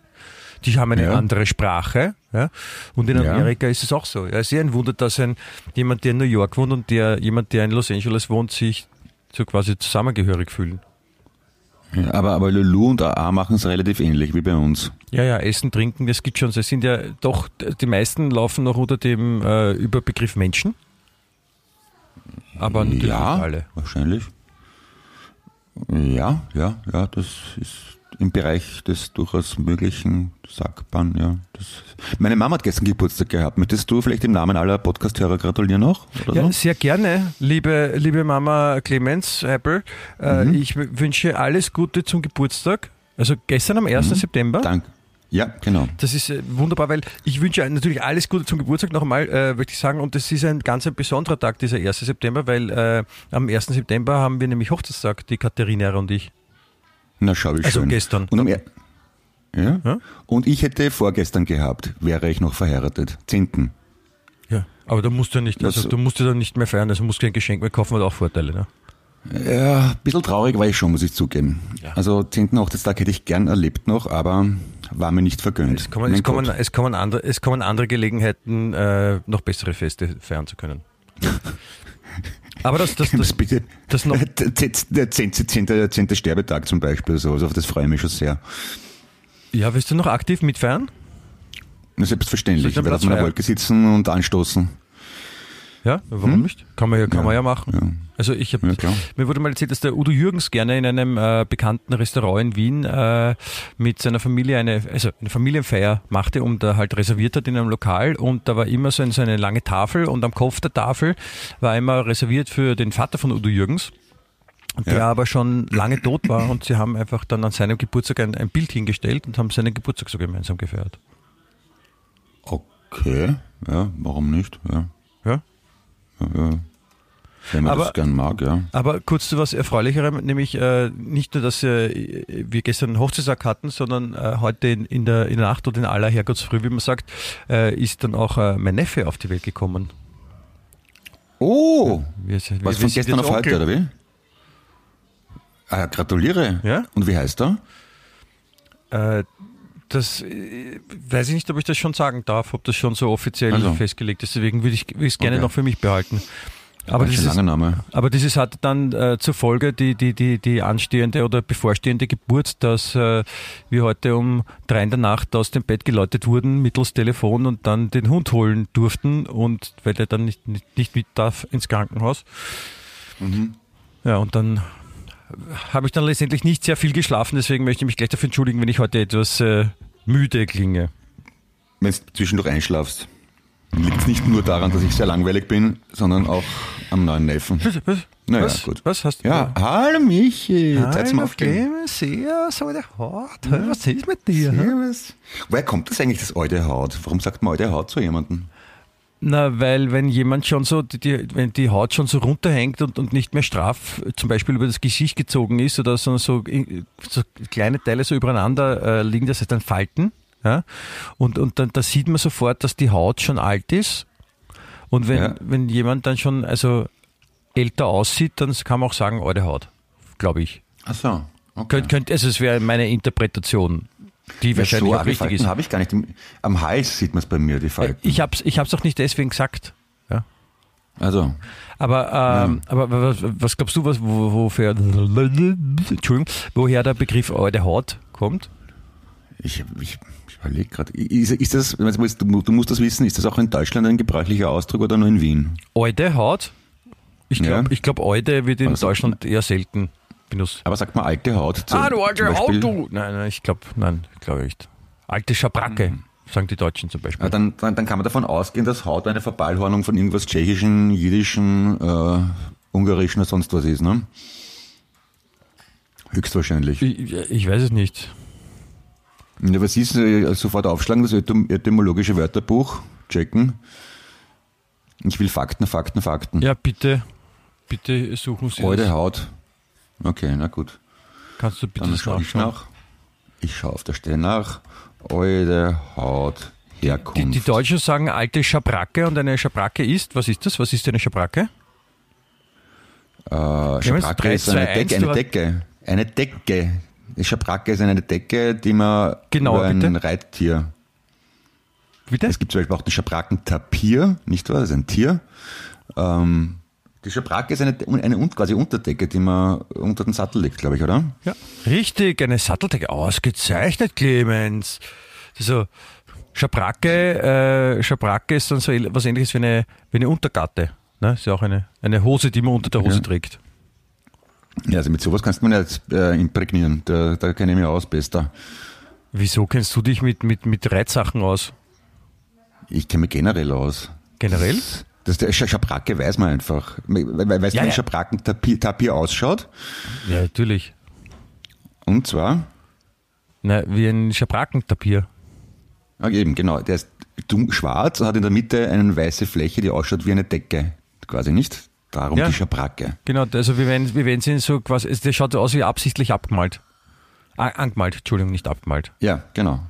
Die haben eine Ja. andere Sprache. Ja? Und in Ja. Amerika ist es auch so. Ja, es ist eher ein Wunder, dass ein, jemand, der in New York wohnt und der, jemand, der in Los Angeles wohnt, sich so quasi zusammengehörig fühlen. Ja, aber, aber Lulu und AA machen es relativ ähnlich wie bei uns. Ja, ja, Essen, Trinken, das gibt schon. Es sind ja doch, die meisten laufen noch unter dem äh, Überbegriff Menschen. Aber natürlich ja, nicht alle. wahrscheinlich. Ja, ja, ja, das ist im Bereich des durchaus Möglichen, sagt man, ja. Das Meine Mama hat gestern Geburtstag gehabt. Möchtest du vielleicht im Namen aller Podcast-Hörer gratulieren noch? Ja, so? sehr gerne, liebe, liebe Mama Clemens Apple. Äh, Mhm. Ich wünsche alles Gute zum Geburtstag. Also gestern am 1. September. Dank. Ja, genau. Das ist äh, wunderbar, weil ich wünsche natürlich alles Gute zum Geburtstag noch einmal, äh, möchte ich sagen. Und das ist ein ganz ein besonderer Tag, dieser 1. September, weil äh, am 1. September haben wir nämlich Hochzeitstag, die Katharina und ich. Na, schau, wie Also schön. gestern. Und, ja? Ja? Und ich hätte vorgestern gehabt, wäre ich noch verheiratet. Zehnten. Ja, aber da musst du ja nicht, also Das- du musst ja dann nicht mehr feiern, also musst kein Geschenk mehr kaufen, hat auch Vorteile. Ne? Ja, ein bisschen traurig war ich schon, muss ich zugeben. Also zehnten Hochzeitstag hätte ich gern erlebt noch, aber war mir nicht vergönnt. Es kommen, es, kommen, es, kommen andere, es kommen andere Gelegenheiten, äh, noch bessere Feste feiern zu können. Aber das, das, das bitte. das noch, Der zehnte, der zehnte, zehnte, zehnte Sterbetag zum Beispiel, so, also auf das freue ich mich schon sehr. ja, willst du noch aktiv mitfeiern? Na, Selbstverständlich. Ich werde auf meiner Wolke sitzen und anstoßen. Ja, warum nicht? Kann man ja, kann Ja, man ja machen. ja. Also ich habe, Ja, mir wurde mal erzählt, dass der Udo Jürgens gerne in einem äh, bekannten Restaurant in Wien äh, mit seiner Familie eine, also eine Familienfeier machte und da halt reserviert hat in einem Lokal und da war immer so, ein, so eine lange Tafel und am Kopf der Tafel war immer reserviert für den Vater von Udo Jürgens. Der Ja. aber schon lange tot war und sie haben einfach dann an seinem Geburtstag ein, ein Bild hingestellt und haben seinen Geburtstag so gemeinsam gefeiert. Okay, ja, warum nicht? Ja. Ja? Ja, wenn man Aber- das gern mag, ja. Aber kurz zu was Erfreulicherem, nämlich äh, nicht nur, dass äh, wir gestern einen Hochzeitstag hatten, sondern äh, heute in, in, der, in der Nacht oder in aller Herrgottsfrüh, wie man sagt, äh, ist dann auch äh, mein Neffe auf die Welt gekommen. Oh, Wir, wir, was wir von gestern auf heute, Onkel. oder wie? Ah, gratuliere. Ja? Und wie heißt er? Das äh, weiß ich nicht, ob ich das schon sagen darf, ob das schon so offiziell Also. festgelegt ist. Deswegen würde ich es gerne Okay. noch für mich behalten. Aber dieses, langer Name. Aber dieses hatte dann äh, zur Folge die, die, die, die anstehende oder bevorstehende Geburt, dass äh, wir heute um drei in der Nacht aus dem Bett geläutet wurden mittels Telefon und dann den Hund holen durften und weil der dann nicht, nicht, nicht mit darf ins Krankenhaus. Ja, und dann habe ich dann letztendlich nicht sehr viel geschlafen, deswegen möchte ich mich gleich dafür entschuldigen, wenn ich heute etwas äh, müde klinge. Wenn du zwischendurch einschlafst, liegt es nicht nur daran, dass ich sehr langweilig bin, sondern auch am neuen Neffen. Was? Naja, was? gut. Was hast du? Ja, hallo Michi, Zeit zum Aufstehen. sehr, so der Haut. Was ist mit dir? Servus. Woher kommt das eigentlich, das alte Haut? Warum sagt man alte Haut zu jemandem? Na, weil wenn jemand schon so, die, die, wenn die Haut schon so runterhängt und, und nicht mehr straff, zum Beispiel über das Gesicht gezogen ist oder so, so, so kleine Teile so übereinander äh, liegen, das heißt dann Falten, ja, und, und dann da sieht man sofort, dass die Haut schon alt ist. Und wenn, Ja. wenn jemand dann schon also älter aussieht, dann kann man auch sagen, alte Haut, glaube ich. Ach so, okay. Könnt, könnt, also es wäre meine Interpretation, die wahrscheinlich so auch richtig Falten ist. habe ich gar nicht. Am Hals sieht man es bei mir, die Falten. Ich habe es ich hab's auch nicht deswegen gesagt. Ja. Also, Aber, ähm, aber was, was glaubst du, was, wo, wofür, Entschuldigung, woher der Begriff alte Haut kommt? ich, ich, ich überlege gerade. Ist, ist das, du musst- du musst das wissen, ist das auch in Deutschland ein gebräuchlicher Ausdruck oder nur in Wien? Alte Haut? Ich glaube, Ja. ich glaub, alte wird in Aber so- Deutschland eher selten benutzt. Aber sagt man alte Haut? Zu, ah, du alte zum Beispiel? Haut, du! Nein, nein, ich glaube, nein, ich glaube nicht. Alte Schabracke, sagen die Deutschen zum Beispiel. Ja, dann, dann, dann kann man davon ausgehen, dass Haut eine Verballhornung von irgendwas Tschechischen, Jiddischen, äh, Ungarischen oder sonst was ist, ne? Höchstwahrscheinlich. Ich, ich weiß es nicht. Ja, was ist, äh, sofort aufschlagen, das etym- etymologische Wörterbuch, checken. Ich will Fakten, Fakten, Fakten. Ja, bitte, bitte suchen Sie das. Haut. Okay, na gut. Kannst du bitte Dann schaue ich nach. Ich schaue auf der Stelle nach. Alte Haut, Die, Herkunft. die Deutschen sagen alte Schabracke und eine Schabracke ist, was ist das? Was ist eine Schabracke? Äh, Schabracke drei, ist eine zwei, Decke. eins, Eine du hast- Decke. Eine Decke. Die Schabracke ist eine Decke, die man Genauer, über ein bitte. Reittier. Bitte? Es gibt zum Beispiel auch den Schabrackentapir, nicht wahr? Das ist ein Tier. Ähm, die Schabracke ist eine, eine quasi Unterdecke, die man unter den Sattel legt, glaube ich, oder? Ja. Richtig, eine Satteldecke. Ausgezeichnet, Clemens. Also, Schabracke, äh, Schabracke ist dann so was ähnliches wie eine, wie eine Untergatte. Ne? Ist ja auch eine, eine Hose, die man unter der Hose Ja. trägt. Ja, also mit sowas kannst du mir nicht äh, imprägnieren. Da, da kenne ich mich aus, bester. Wieso kennst du dich mit, mit, mit Reitsachen aus? Ich kenne mich generell aus. Generell? Das der Sch- Schabracke weiß man einfach. We- we- Weißt du, Ja, wie ein ja. Schabrackentapir Tapir ausschaut? Ja, natürlich. Und zwar, Na, wie ein Schabrackentapir. ja, eben, genau, der ist schwarz und hat in der Mitte eine weiße Fläche, die ausschaut wie eine Decke. Quasi nicht. Darum Ja. die Schabracke. Genau, also wie wenn, wie wenn sie so quasi, der schaut so aus wie absichtlich abgemalt. Ah, angemalt, Entschuldigung, nicht abgemalt. Ja, genau.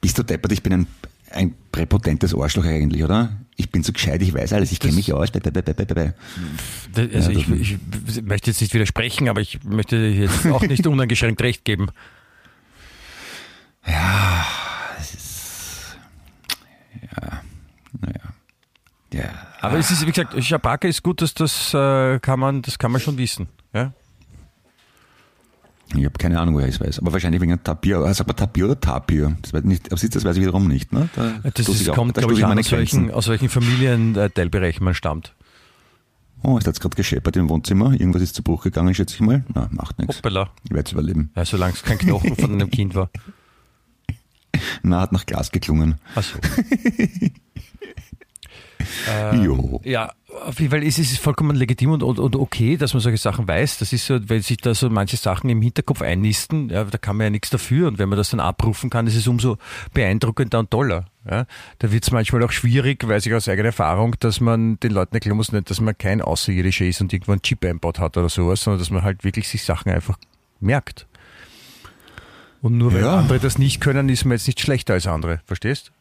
Bist du deppert? Ich bin ein, ein präpotentes Arschloch eigentlich, oder? Ich bin so gescheit, ich weiß alles, ich kenne mich aus. Bäh, bäh. Das- Also Ja, ich, ich möchte jetzt nicht widersprechen, aber ich möchte jetzt auch nicht uneingeschränkt recht geben. Ja. Aber es ist, wie gesagt, Schabracke ist gut, dass das äh, kann man, das kann man schon wissen. Ja? Ich habe keine Ahnung, woher ich es weiß. Aber wahrscheinlich wegen einem Tapir. Ah, Sagt man Tapir oder Tapir? Das weiß ich nicht. Das weiß ich wiederum nicht. Ne? Da Das ist, auch- kommt, da glaube ich, an, aus welchen, aus welchen Familienteilbereichen man stammt. Oh, ist jetzt gerade gescheppert im Wohnzimmer. Irgendwas ist zu Bruch gegangen, schätze ich mal. Na, macht nichts. Hoppala. Ich werde es überleben. Ja, solange es kein Knochen von einem Kind war. Na, hat nach Glas geklungen. Achso. jo. Ja, Auf jeden Fall ist es vollkommen legitim und, und, und okay, dass man solche Sachen weiß. Das ist so, wenn sich da so manche Sachen im Hinterkopf einnisten, ja, da kann man ja nichts dafür. Und wenn man das dann abrufen kann, ist es umso beeindruckender und toller. Ja. Da wird es manchmal auch schwierig, weiß ich aus eigener Erfahrung, dass man den Leuten erklären muss, nicht, dass man kein Außerirdischer ist und irgendwo einen Chip einbaut hat oder sowas, sondern dass man halt wirklich sich Sachen einfach merkt. Und nur weil Ja. andere das nicht können, ist man jetzt nicht schlechter als andere. Verstehst?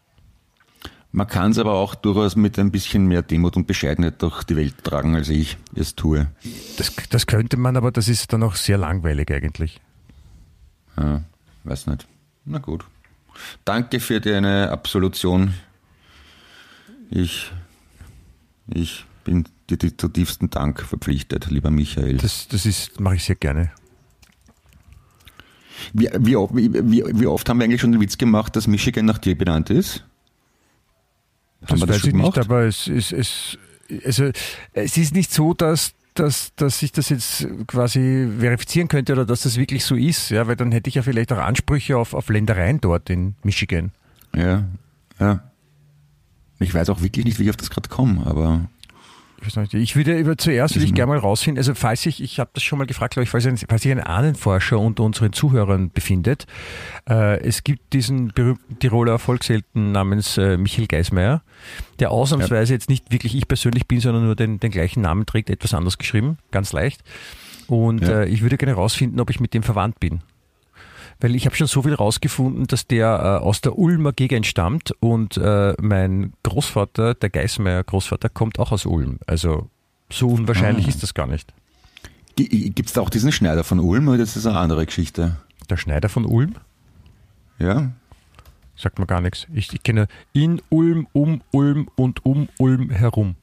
Man kann es aber auch durchaus mit ein bisschen mehr Demut und Bescheidenheit durch die Welt tragen, als ich es tue. Das, das könnte man, aber das ist dann auch sehr langweilig eigentlich. Ja, weiß nicht. Na gut. Danke für deine Absolution. Ich, ich bin dir zutiefsten Dank verpflichtet, lieber Michael. Das, das ist, mache ich sehr gerne. Wie, wie, wie, wie oft haben wir eigentlich schon den Witz gemacht, dass Michigan nach dir benannt ist? Das weiß ich nicht, aber es ist, es, also, es ist nicht so, dass, dass, dass ich das jetzt quasi verifizieren könnte oder dass das wirklich so ist, ja, weil dann hätte ich ja vielleicht auch Ansprüche auf, auf Ländereien dort in Michigan. Ja, ja. Ich weiß auch wirklich nicht, wie ich auf das gerade komme, aber Ich, würde über zuerst würde ich gerne mal rausfinden, also falls ich, ich habe das schon mal gefragt, glaube ich, falls, ein, falls sich ein Ahnenforscher unter unseren Zuhörern befindet, äh, es gibt diesen berühmten Tiroler Erfolgshelden namens äh, Michael Geismeier, der ausnahmsweise jetzt nicht wirklich ich persönlich bin, sondern nur den, den gleichen Namen trägt, etwas anders geschrieben, ganz leicht. Und Ja. äh, ich würde gerne rausfinden, ob ich mit dem verwandt bin. Weil ich habe schon so viel rausgefunden, dass der äh, aus der Ulmer Gegend stammt und äh, mein Großvater, der Geismeier Großvater, kommt auch aus Ulm. Also so unwahrscheinlich Ah. ist das gar nicht. gibt es da auch diesen Schneider von Ulm oder das ist eine andere Geschichte? Der Schneider von Ulm? Ja? Sagt mir gar nichts. Ich, ich kenne in Ulm, um Ulm und um Ulm herum.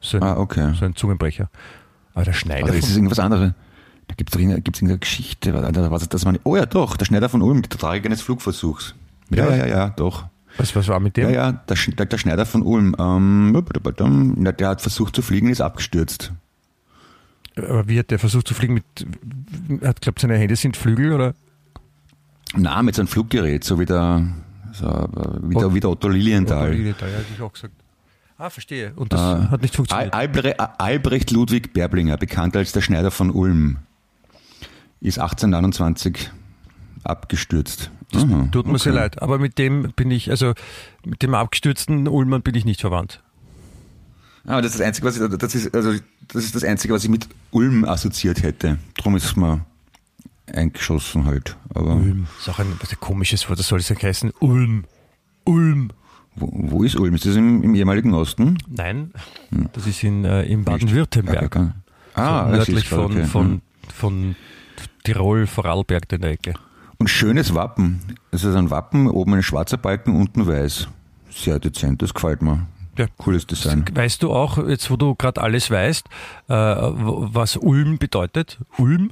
So ein, Ah, okay. so ein Zungenbrecher. Aber der Schneider Also ist es von irgendwas anderes? Da gibt es irgendeine, gibt's irgendeine Geschichte. Was, was, das man, oh ja, doch, der Schneider von Ulm, der Tragik eines Flugversuchs. Ja, ja, ja, ja, doch. was, was war mit dem? Ja, ja, der, der, der Schneider von Ulm, ähm, der hat versucht zu fliegen, ist abgestürzt. Aber wie hat der versucht zu fliegen mit, hat glaubt seine Hände sind Flügel oder? Na, mit so einem Fluggerät, so wie der, so, äh, wie der, wie der Otto Lilienthal. Oder da hätte ich auch gesagt. Ah, verstehe. Und das Ah. hat nicht funktioniert. Albre Albrecht Ludwig Berblinger, bekannt als der Schneider von Ulm, ist 1829 abgestürzt. Aha, Tut mir sehr okay. leid. Aber mit dem bin ich, also mit dem abgestürzten Ulmann bin ich nicht verwandt. Aber das ist das Einzige, was ich, das ist, also, das ist das Einzige, was ich mit Ulm assoziiert hätte. Drum ist es mir eingeschossen halt. Aber Ulm. Ist auch ein, ein komisches Wort, das soll es ja heißen. Ulm. Ulm. wo, wo ist Ulm? Ist das im, im ehemaligen Osten? Nein, das ist in, äh, in Baden-Württemberg. Hm. Ah, so das nördlich von, okay. von, Hm. von Tirol, Vorarlberg in der Ecke. Und schönes Wappen. Es ist ein Wappen, oben ein schwarzer Balken, unten weiß. Sehr dezent, das gefällt mir. Ja. Cooles Design. Weißt du auch, jetzt wo du gerade alles weißt, äh, was Ulm bedeutet? Ulm?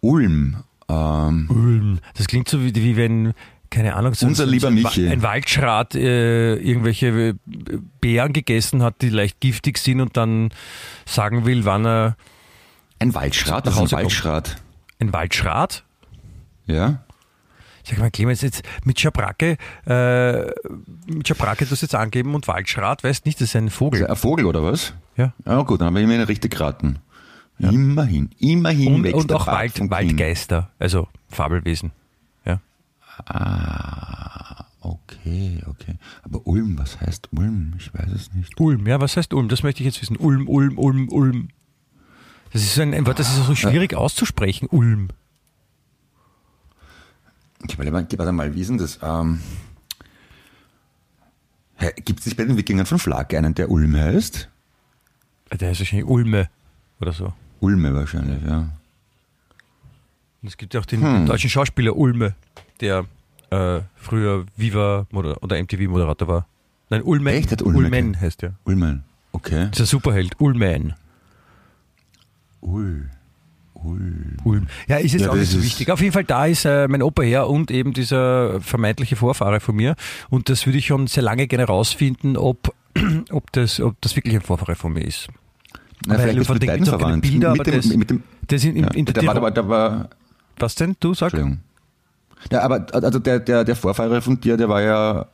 Ulm. Ähm, Ulm. Das klingt so wie, wie wenn, keine Ahnung, so, Unser so, lieber so Michi. ein Waldschrat äh, irgendwelche äh, Beeren gegessen hat, die leicht giftig sind und dann sagen will, wann er ein Waldschrat, das ist ein. Waldschrat. ein Waldschrat Ja? Sag mal, Clemens, jetzt mit Schabracke, äh, mit Schabracke das jetzt angeben und Waldschrat, weißt nicht, das ist ein Vogel. Ein Vogel oder was? Ja. Ja gut, dann haben wir immerhin richtig geraten. Immerhin, immerhin Und, wächst und auch Wald. Waldgeister, also Fabelwesen. Ja. Ah, okay, okay. Aber Ulm, was heißt Ulm? Ich weiß es nicht. Ulm, ja, was heißt Ulm? Das möchte ich jetzt wissen. Ulm, Ulm, Ulm, Ulm. Das ist so ein, ein Wort, das ist so schwierig auszusprechen. Ulm. Ich warte mal, warte mal wie ist denn das? Ähm, Gibt es nicht bei den Wikingern von Flak einen, der Ulm heißt? Der heißt wahrscheinlich Ulme oder so. Ulme wahrscheinlich, ja. Und es gibt ja auch den Hm. deutschen Schauspieler Ulme, der äh, früher Viva oder MTV-Moderator war. Nein, Ulmen. Echt? Hat Ulme Ulmen gegeben? heißt der. Ulmen. Okay. Das ist ein Superheld. Ulmen. Ul. Ul. Ulm. Ja, ist jetzt Ja, auch nicht so wichtig. Auf jeden Fall, da ist äh, mein Opa her und eben dieser vermeintliche Vorfahre von mir. Und das würde ich schon sehr lange gerne rausfinden, ob, ob, das, ob das wirklich ein Vorfahre von mir ist. Na, Weil vielleicht von mit auch keine verwandt. Bilder, mit, dem, das- mit dem, Das in, in, ja, in der der, war, der, war, Was denn? Du sag? Entschuldigung. Ja, aber also der, der, der Vorfahre von dir, der war ja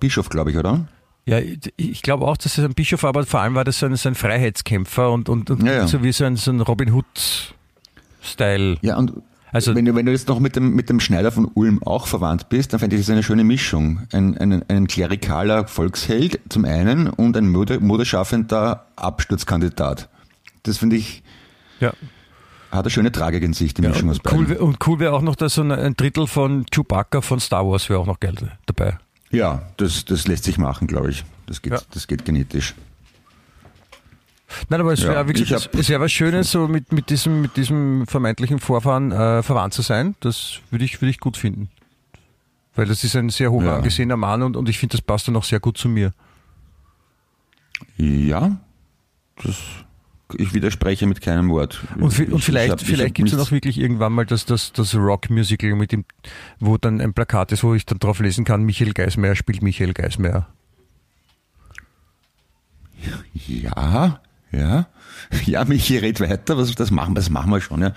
Bischof, glaube ich, oder? Ja, ich glaube auch, dass es ein Bischof war, aber vor allem war das so ein, so ein Freiheitskämpfer und, und, und Ja, ja. so wie so ein, so ein Robin Hood-Style. Ja, und Also- wenn, du, wenn du jetzt noch mit dem, mit dem Schneider von Ulm auch verwandt bist, dann fände ich das eine schöne Mischung. Ein, ein, ein klerikaler Volksheld zum einen und ein mode, modeschaffender Absturzkandidat. Das finde ich, Ja. hat eine schöne Tragik in sich, die Ja, Mischung aus und beiden. cool, und cool wäre auch noch, dass so ein, Drittel von Chewbacca von Star Wars wäre auch noch geil dabei. Ja, das, das lässt sich machen, glaube ich. Das geht, Ja. das geht genetisch. Nein, aber es Ja, wäre ich wirklich, hab- es wäre was Schönes, so mit, mit, diesem, mit diesem vermeintlichen Vorfahren äh, verwandt zu sein. Das würde ich, würde ich gut finden. Weil das ist ein sehr hoch Ja. angesehener Mann und, und ich finde, das passt dann auch sehr gut zu mir. Ja, das, ich widerspreche mit keinem Wort. Und, Ich- und ich vielleicht, hab- vielleicht gibt es ja noch wirklich irgendwann mal das, das, das Rock-Musical, mit dem, wo dann ein Plakat ist, wo ich dann drauf lesen kann, Michael Geismeier spielt Michael Geismeier. Ja, ja. Ja, Michi, red weiter, was, das, machen, das machen wir schon. Ja.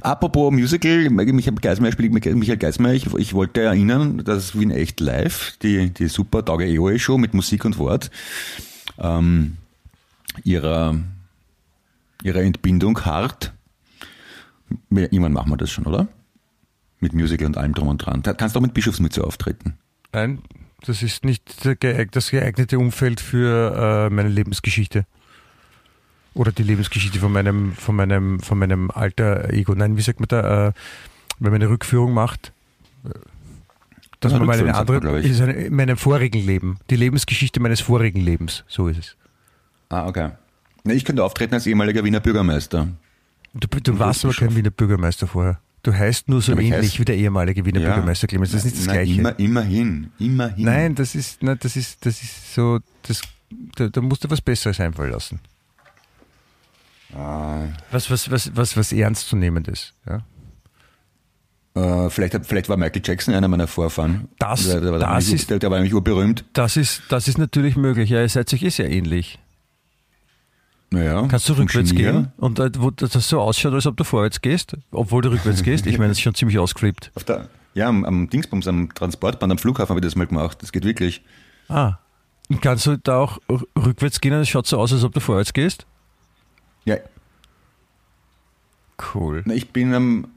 Apropos Musical, Michael Geismeier spielt Michael Geismeier. Ich, ich wollte erinnern, dass Wien echt live, die, die super Tage EOE Show mit Musik und Wort, ähm, ihrer, ihrer Entbindung hart. Irgendwann machen wir das schon, oder? Mit Musical und allem drum und dran. Da kannst du auch mit Bischofsmütze auftreten. Nein, das ist nicht das geeignete Umfeld für äh, meine Lebensgeschichte. Oder die Lebensgeschichte von meinem, von meinem, von meinem alter Ego. Nein, wie sagt man da, äh, wenn man eine Rückführung macht? äh, Dass Ja, man mal eine Rückführung sagt andere, man, ist eine, in meinem vorigen Leben. Die Lebensgeschichte meines vorigen Lebens. So ist es. Ah, okay. Na, Ich könnte auftreten als ehemaliger Wiener Bürgermeister. Du, du warst aber kein Wiener Bürgermeister vorher. Du heißt nur so ich ähnlich heiß- wie der ehemalige Wiener Bürgermeister Clemens. Das ist nicht das Na, Gleiche. Immer, immerhin, immerhin. Nein, das ist, nein, das ist, das ist so, das, da, da musst du was Besseres einfallen lassen. Ah, Was, was, was, was, was ernstzunehmendes. Ja? äh, vielleicht, vielleicht war Michael Jackson einer meiner Vorfahren. Das- der, der, das nämlich- ist- der, der war nämlich urberühmt. Das ist, das ist natürlich möglich. Ja, ihr seid euch eh sehr ähnlich. Naja, Kannst du rückwärts gehen und äh, wo das so ausschaut, als ob du vorwärts gehst, obwohl du rückwärts gehst? Ich meine, das ist schon ziemlich ausgeflippt. Auf der, ja, am, am Dingsbums, am Transportband, am Flughafen habe ich das mal gemacht. Das geht wirklich. Ah. Und kannst du da auch rückwärts gehen und es schaut so aus, als ob du vorwärts gehst? Ja, Cool. na, ich bin am,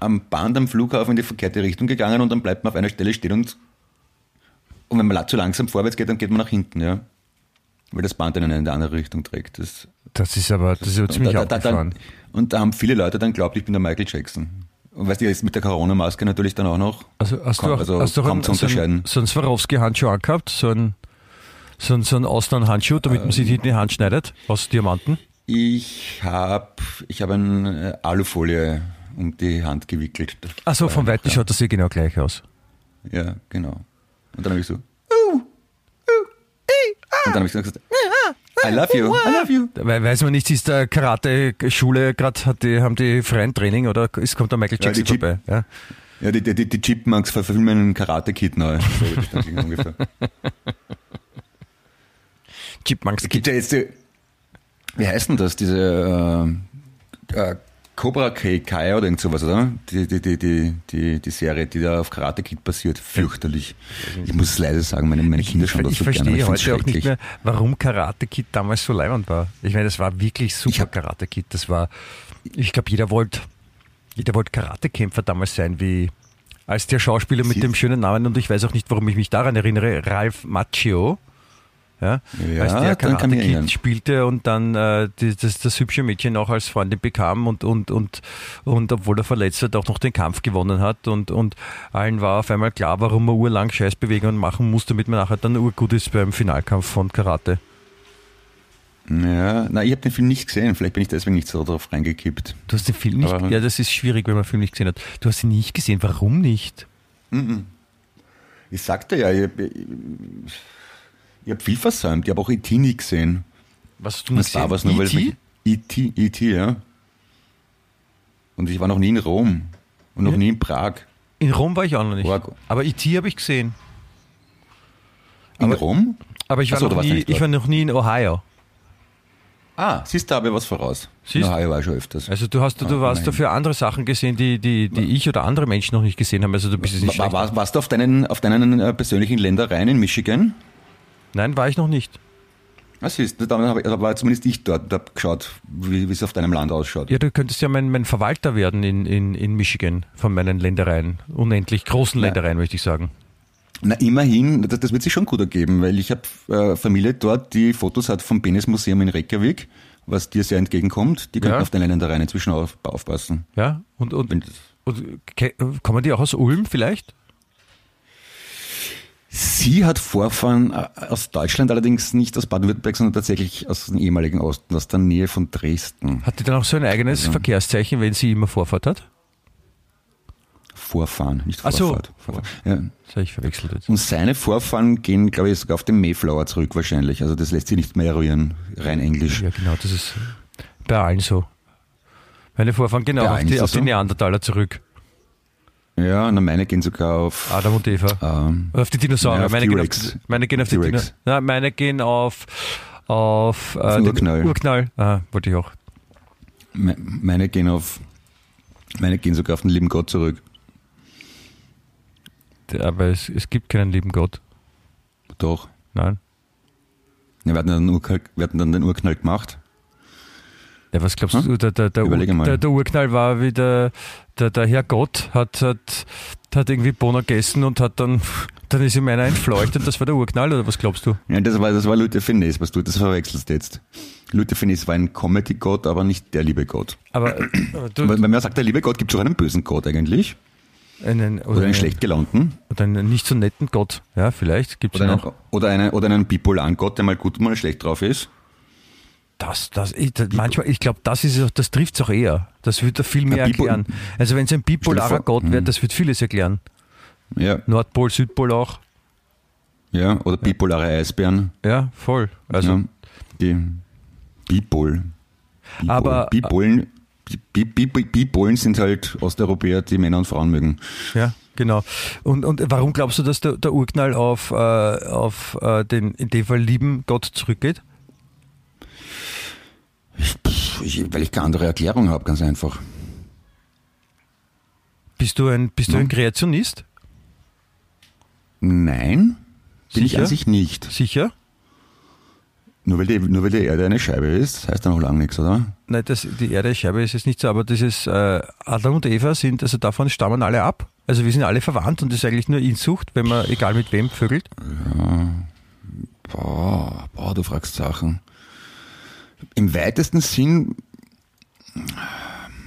am Band am Flughafen in die verkehrte Richtung gegangen und dann bleibt man auf einer Stelle stehen und, und wenn man zu langsam vorwärts geht, dann geht man nach hinten, ja. Weil das Band einen in eine andere Richtung trägt. Das, Das ist aber, das ist aber ziemlich und, da, da, abgefahren. dann, und da haben viele Leute dann glaubt, ich bin der Michael Jackson. Und weißt du, jetzt mit der Corona-Maske natürlich dann auch noch. Also hast du kaum- auch, also hast du kaum einen, zu so unterscheiden. einen, so einen Swarovski-Handschuh angehabt? So einen, so einen, so einen Austern-Handschuh, damit man sich nicht in die Hand schneidet, aus Diamanten? Ich habe ich hab eine Alufolie um die Hand gewickelt. Achso, vom Weiten ja. schaut das eh genau gleich aus. Ja, genau. Und dann habe ich so. "Uh, uh, eh, ah." Und dann habe ich gesagt, I love you, I love you. Weil weiß man nicht, ist der Karate-Schule gerade, hat die, haben die freien Training oder ist, kommt da Michael Ja, die Jackson Chip- vorbei? Ja? Ja, die, die, die Chipmunks verfilmen einen Karate-Kid neu. So wird das dann klingen ungefähr. Chipmunks Es gibt ja jetzt die, wie heißt denn das, diese äh, äh, Cobra Kai, oder irgend sowas, oder? Die, die, die, die, die, die Serie, die da auf Karate Kid basiert. Fürchterlich. Ich muss es leise sagen, meine, meine Kinder schauen das ich so gerne. verstehe ich find's heute auch nicht mehr, warum Karate Kid damals so leibend war. Ich meine, das war wirklich super hab- Karate Kid. Das war, ich glaube, jeder wollte jeder wollte Karatekämpfer damals sein, wie als der Schauspieler mit Sie- dem schönen Namen und ich weiß auch nicht, warum ich mich daran erinnere, Ralph Macchio. Ja, Ja, als der dann kann Karate. Kid spielte und dann äh, die, das, das hübsche Mädchen auch als Freundin bekam und, und, und, und obwohl er verletzt hat, auch noch den Kampf gewonnen hat und, und allen war auf einmal klar, warum man urlang Scheißbewegungen machen muss, damit man nachher dann urgut ist beim Finalkampf von Karate. Ja, na, ich habe den Film nicht gesehen. Vielleicht bin ich deswegen nicht so drauf reingekippt. Du hast den Film nicht, Aber- ja, das ist schwierig, wenn man den Film nicht gesehen hat. Du hast ihn nicht gesehen, warum nicht? Ich sagte ja, ich, ich, ich habe viel versäumt. Ich habe auch E.T. nie gesehen. Was hast du Und Star Wars nur, es E.T.? E.T., E.T., ja. Und ich war noch nie in Rom. Und noch Ja. nie in Prag. In Rom war ich auch noch nicht. Org. Aber E.T. habe ich gesehen. In Aber- Rom? Aber ich war, Ach so, du noch, warst nie, nicht ich war noch nie in Ohio. Ah, siehst du, da habe ich was voraus. Siehst- In Ohio war ich schon öfters. Also du hast, du Ah, nein. dafür andere Sachen gesehen, die, die, die ich oder andere Menschen noch nicht gesehen haben. Also du bist jetzt nicht war, warst du auf deinen, auf deinen äh, persönlichen Ländereien in Michigan? Nein, war ich noch nicht. Was ist? Da, war zumindest ich dort und habe geschaut, wie es auf deinem Land ausschaut. Ja, du könntest ja mein, mein Verwalter werden in, in, in Michigan von meinen Ländereien. Unendlich großen Ja. Ländereien, möchte ich sagen. Na, immerhin, das, das wird sich schon gut ergeben, weil ich habe äh, Familie dort, die Fotos hat vom Benes Museum in Reykjavik, was dir sehr entgegenkommt. Die könnten Ja. auf deine Ländereien inzwischen auf, aufpassen. Ja, und, und, und ke- kommen die auch aus Ulm vielleicht? Sie hat Vorfahren äh, aus Deutschland, allerdings nicht aus Baden-Württemberg, sondern tatsächlich aus dem ehemaligen Osten, aus der Nähe von Dresden. Hat die dann auch so ein eigenes Also- Verkehrszeichen, wenn sie immer Vorfahrt hat? Vorfahren, nicht Ach so. Vorfahrt. Vorfahren. Ja. Das habe ich verwechselt jetzt. Und seine Vorfahren gehen, glaube ich, sogar auf den Mayflower zurück wahrscheinlich. Also das lässt sich nicht mehr eruieren, rein englisch. Ja, genau, das ist bei allen so. Meine Vorfahren gehen auch auf die, auf das die so? Neandertaler zurück. Ja, und meine gehen sogar auf... Adam und Eva. Ähm, Auf die Dinosaurier. Ja, auf meine, gehen auf, meine gehen auf die T-Rex. Dino, na, meine gehen auf auf, äh, den Urknall. Urknall. Ah, wollte ich auch. me- meine gehen auf... Meine gehen sogar auf den lieben Gott zurück. Aber es, es gibt keinen lieben Gott. Doch. Nein. Ja, wir, hatten dann den Urknall, wir hatten dann den Urknall gemacht. Ja, was glaubst Hm? du? Der, der, der, Ur, der, der Urknall war wie der, der, der Herr Gott hat, hat, hat irgendwie Bohnen gegessen und hat dann, dann ist ihm einer entfleucht und das war der Urknall oder was glaubst du? Ja, das war, das war Luther Finesse, was du das verwechselst jetzt. Luther Finesse war ein Comedy-Gott, aber nicht der liebe Gott. Aber, aber du, wenn man sagt, der liebe Gott, gibt es auch einen bösen Gott eigentlich? einen, Oder einen schlecht gelaunten? oder einen nicht so netten Gott. Ja, vielleicht gibt es Oder noch. einen, oder, einen, oder einen bipolaren Gott, der mal gut und mal schlecht drauf ist? Das, das, ich, das, manchmal, ich glaube, das ist, auch- das trifft es auch eher. Das würde viel mehr Bipo- erklären. Also wenn es ein bipolarer Gott wäre, Mhm. das würde vieles erklären. Ja, Nordpol, Südpol auch. ja. Oder bipolare Eisbären. Ja, voll. Also ja, die Bipol. Bipol. Aber- Bipolen, Bi- Bi- Bi- Bipolen sind halt Osteuropäer, die Männer und Frauen mögen. Ja, genau. Und, und warum glaubst du, dass der, der Urknall auf, äh, auf äh, den in dem Fall lieben Gott zurückgeht? Ich, weil ich keine andere Erklärung habe, ganz einfach. Bist du ein, bist du Ja. ein Kreationist? Nein, bin ich Sicher? an sich nicht. Sicher? Nur weil, die, nur weil die Erde eine Scheibe ist, heißt ja noch lange nichts, oder? Nein, das, die Erde Scheibe ist jetzt nicht so, aber dieses äh, Adam und Eva sind, also davon stammen alle ab. Also wir sind alle verwandt und das ist eigentlich nur Inzucht, wenn man egal mit wem vögelt. Boah, boah, du fragst Sachen. Im weitesten Sinn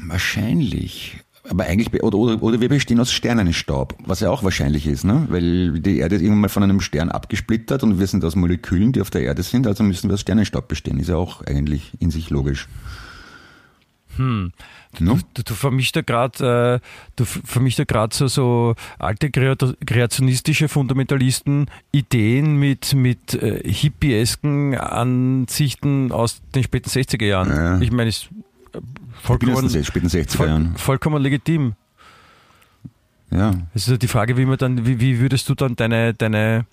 wahrscheinlich. Aber eigentlich, oder, oder, oder wir bestehen aus Sternenstaub, was ja auch wahrscheinlich ist, ne? Weil die Erde ist irgendwann mal von einem Stern abgesplittert und wir sind aus Molekülen, die auf der Erde sind, also müssen wir aus Sternenstaub bestehen. Ist ja auch eigentlich in sich logisch. Hm. No? Du, du vermischst da gerade, äh, vermischst da so, so alte Kreat- kreationistische Fundamentalisten Ideen mit, mit äh, hippiesken Ansichten aus den späten 60er Jahren. Ja. Ich meine, ist äh, vollkommen, späten 60er voll, vollkommen legitim. Ja. Es ist die Frage, wie man dann, wie, wie würdest du dann deine, deine,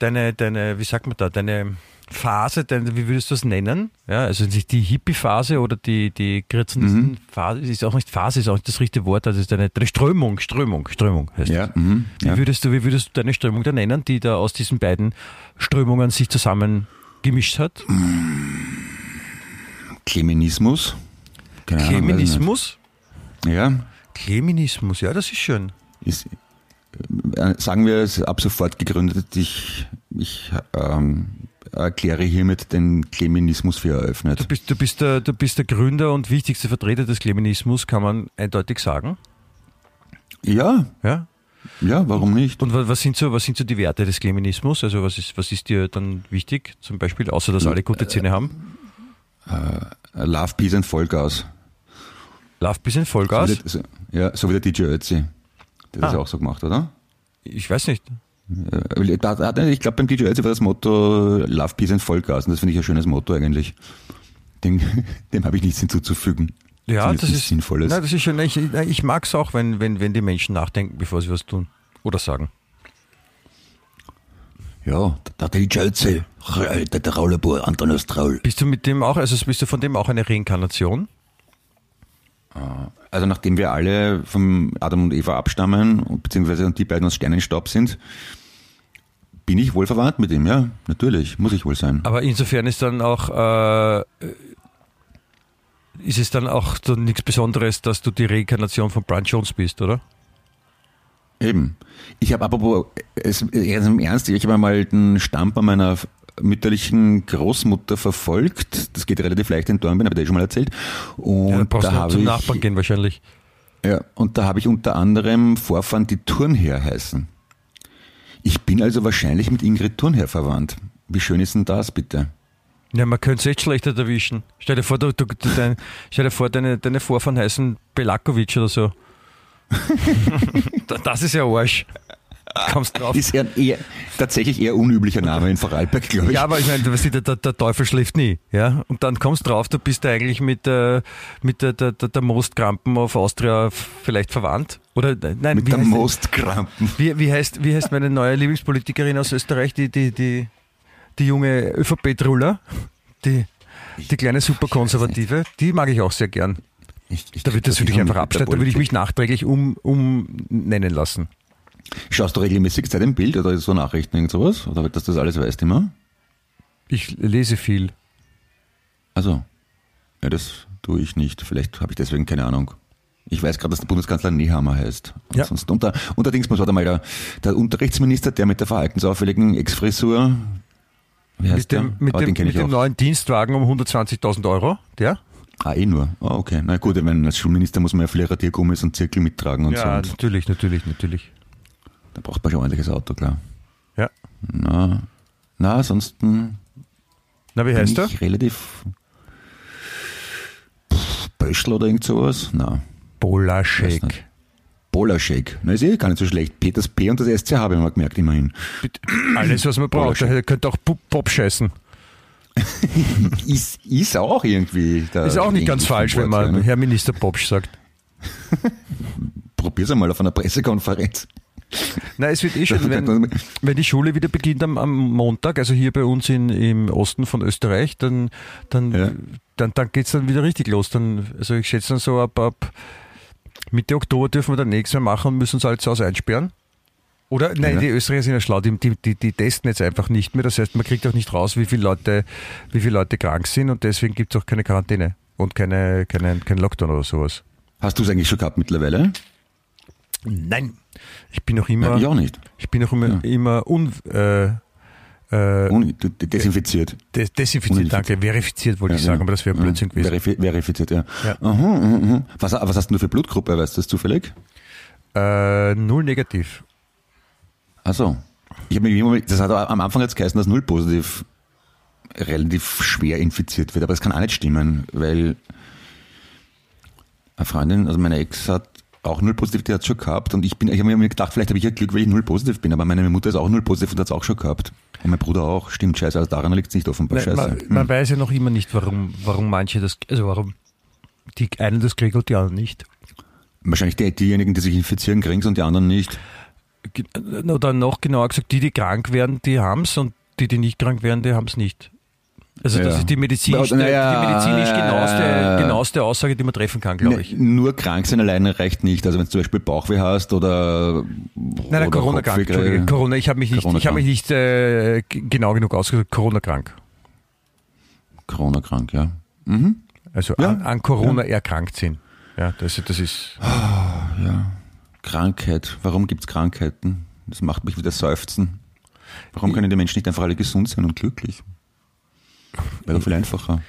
deine, deine, wie sagt man da, deine Phase, deine, wie würdest du das nennen? Ja, also nicht die Hippie-Phase oder die, die Kreationisten-Phase, ist auch nicht Phase, ist auch nicht das richtige Wort, also ist deine, deine Strömung, Strömung, Strömung heißt Ja, das. mhm, Wie ja. würdest du, wie würdest du deine Strömung da nennen, die da aus diesen beiden Strömungen sich zusammen gemischt hat? Kleminismus. Keine Ahnung, Kleminismus? nicht. Ja, Kleminismus, ja, das ist schön. ist, äh, sagen wir es ab sofort gegründet. Ich, ich ähm, erkläre hiermit den Kleminismus für Du eröffnet. bist, du, bist der, du bist der Gründer und wichtigste Vertreter des Kleminismus, kann man eindeutig sagen. Ja, Ja? ja, warum nicht? Und wa- was sind, so, was sind so die Werte des Kleminismus? Also was ist, was ist dir dann wichtig, zum Beispiel, außer dass alle gute Zähne haben? Äh, Love, Peace and Vollgas. Love in So Vollgas? der, so, ja, so wie der DJ Ötzi. Der hat das Ah. auch so gemacht, oder? Ich weiß nicht. Äh, Ich glaube, beim DJ Ötzi war das Motto Love, Peace and Vollgas. Und das finde ich ein schönes Motto eigentlich. Dem, dem habe ich nichts hinzuzufügen. Ja, das ist, Sinnvolles. Nein, das ist schön. Ich, ich mag es auch, wenn, wenn, wenn die Menschen nachdenken, bevor sie was tun oder sagen. Ja, der DJ Ötzi. Der, Raulabur, Antonis Traul. Bist du mit dem auch, also bist du von dem auch eine Reinkarnation? Also nachdem wir alle vom Adam und Eva abstammen, beziehungsweise die beiden aus Sternenstaub sind, bin ich wohl verwandt mit ihm, ja, natürlich, muss ich wohl sein. Aber insofern ist dann auch, äh, ist es dann auch so nichts Besonderes, dass du die Reinkarnation von Brian Jones bist, oder? Eben. Ich habe apropos, es, ganz im Ernst, ich habe mal den Stamm bei meiner mütterlichen Großmutter verfolgt. Das geht relativ leicht in Dornbirn, habe ich dir schon mal erzählt. Und Ja, brauchst da du zum ich, Nachbarn gehen wahrscheinlich. ja, und da habe ich unter anderem Vorfahren, die Turnherr heißen. Ich bin also wahrscheinlich mit Ingrid Turnherr verwandt. Wie schön ist denn das bitte? Ja, man könnte es echt schlechter erwischen. Stell dir vor, du, du, du, dein, stell dir vor deine, deine Vorfahren heißen Belakovic oder so. Da- das ist ja Arsch. Kommst drauf. Ist eher, eher, tatsächlich eher unüblicher Name in Vorarlberg, glaube ich. Ja, aber ich meine, der, der, Teufel schläft nie. Ja? Und dann kommst drauf, du bist eigentlich mit, äh, mit der, der, der, der Most Krampen auf Austria vielleicht verwandt. Oder nein, mit der Mostkrampen. wie, wie, heißt, wie heißt meine neue Lieblingspolitikerin aus Österreich, die, die, die, die junge ÖVP-Truller, die, die kleine Superkonservative, die mag ich auch sehr gern. Ich, ich, Da, wird, das würde ich einfach abstellen, da würde ich mich nachträglich um, umnennen lassen. Schaust du regelmäßig Zeit im Bild oder so Nachrichten, irgend sowas? Oder dass du das alles weißt immer? Ich lese viel. Also, ja, das tue ich nicht. Vielleicht habe ich deswegen keine Ahnung. Ich weiß gerade, dass der Bundeskanzler Nehammer heißt. Ja. Ansonsten, unter, unterdings muss warte mal der, der Unterrichtsminister, der mit der verhaltensauffälligen Ex-Frisur, wie heißt Mit dem, der? mit Aber dem, mit dem neuen Dienstwagen um 120.000 Euro, der? Ah, eh nur. Ah, okay. Na gut, ich meine, als Schulminister muss man ja viele Radiergummis und Zirkel mittragen und so. Ja, natürlich, natürlich, natürlich. da braucht man schon ein ordentliches Auto, klar. Ja. Na, na ansonsten Na, wie heißt er? relativ Pff, Böschel oder irgend sowas? Na. Bolaschek. Bolaschek. Na, ist eh gar nicht so schlecht. Peters P und das SCH habe ich mal gemerkt, immerhin. Alles, was man braucht. Er könnte auch Pop, scheißen. Ist, ist auch irgendwie. Ist auch nicht ganz falsch, wenn Wort, man ja, ne? Herr Minister Popsch sagt. Probier's einmal auf einer Pressekonferenz. Na, es wird eh schon, Da wenn, wenn die Schule wieder beginnt am, am Montag, also hier bei uns in, im Osten von Österreich, dann, dann, Ja. dann, dann geht's dann wieder richtig los. Dann, also ich schätze dann so ab, ab Mitte Oktober dürfen wir dann nichts mehr machen und müssen uns halt zu Hause einsperren. Oder, nein, Ja. die Österreicher sind ja schlau, die, die, die, testen jetzt einfach nicht mehr. Das heißt, man kriegt auch nicht raus, wie viele Leute, wie viele Leute krank sind und deswegen gibt's auch keine Quarantäne und keine, keine, kein Lockdown oder sowas. Hast du es eigentlich schon gehabt mittlerweile? Nein. Ich bin noch immer, Ja, ich auch nicht. ich bin noch immer, Ja. immer un, äh, äh, Un de- de- desinfiziert. Des desinfiziert, danke. Verifiziert wollte ich sagen, aber das wäre Ja, Blödsinn gewesen. Verifi verifiziert, ja. Ja. Aha, aha. Was, was hast du für Blutgruppe, weißt du das zufällig? Äh, null negativ. Achso. Ich habe mich das hat am Anfang jetzt geheißen, dass null positiv relativ schwer infiziert wird, aber das kann auch nicht stimmen, weil eine Freundin, also meine Ex hat auch null positiv, die hat schon gehabt und ich bin, ich habe mir gedacht, vielleicht habe ich ja Glück, weil ich null positiv bin, aber meine Mutter ist auch null positiv und hat es auch schon gehabt. Und mein Bruder auch, stimmt, scheiße, also daran liegt es nicht offenbar, Nein, scheiße. man, Hm. man weiß ja noch immer nicht, warum, warum manche das, also warum die einen das kriegen und die anderen nicht. Wahrscheinlich die, diejenigen, die sich infizieren, kriegen es und die anderen nicht. Oder noch genauer gesagt, die, die krank werden, die haben's und die, die nicht krank werden, die haben's nicht. Also das Ja. ist die medizinisch, Ja, ja, die medizinisch ja, genaueste, ja. genaueste Aussage, die man treffen kann, glaube Ne, ich. Nur krank sein alleine reicht nicht. Also wenn du zum Beispiel Bauchweh hast oder Nein, nein, oder Corona krank, Entschuldige. Corona, ich habe mich nicht, Corona ich habe mich nicht äh, genau genug ausgedrückt, Corona krank. Corona krank, ja. Mhm. Also Ja. an, an Corona erkrankt sind. Ja, das, das ist. Ja. Krankheit. Warum gibt's Krankheiten? Das macht mich wieder seufzen. Warum können die Menschen nicht einfach alle gesund sein und glücklich? Wäre doch viel einfacher.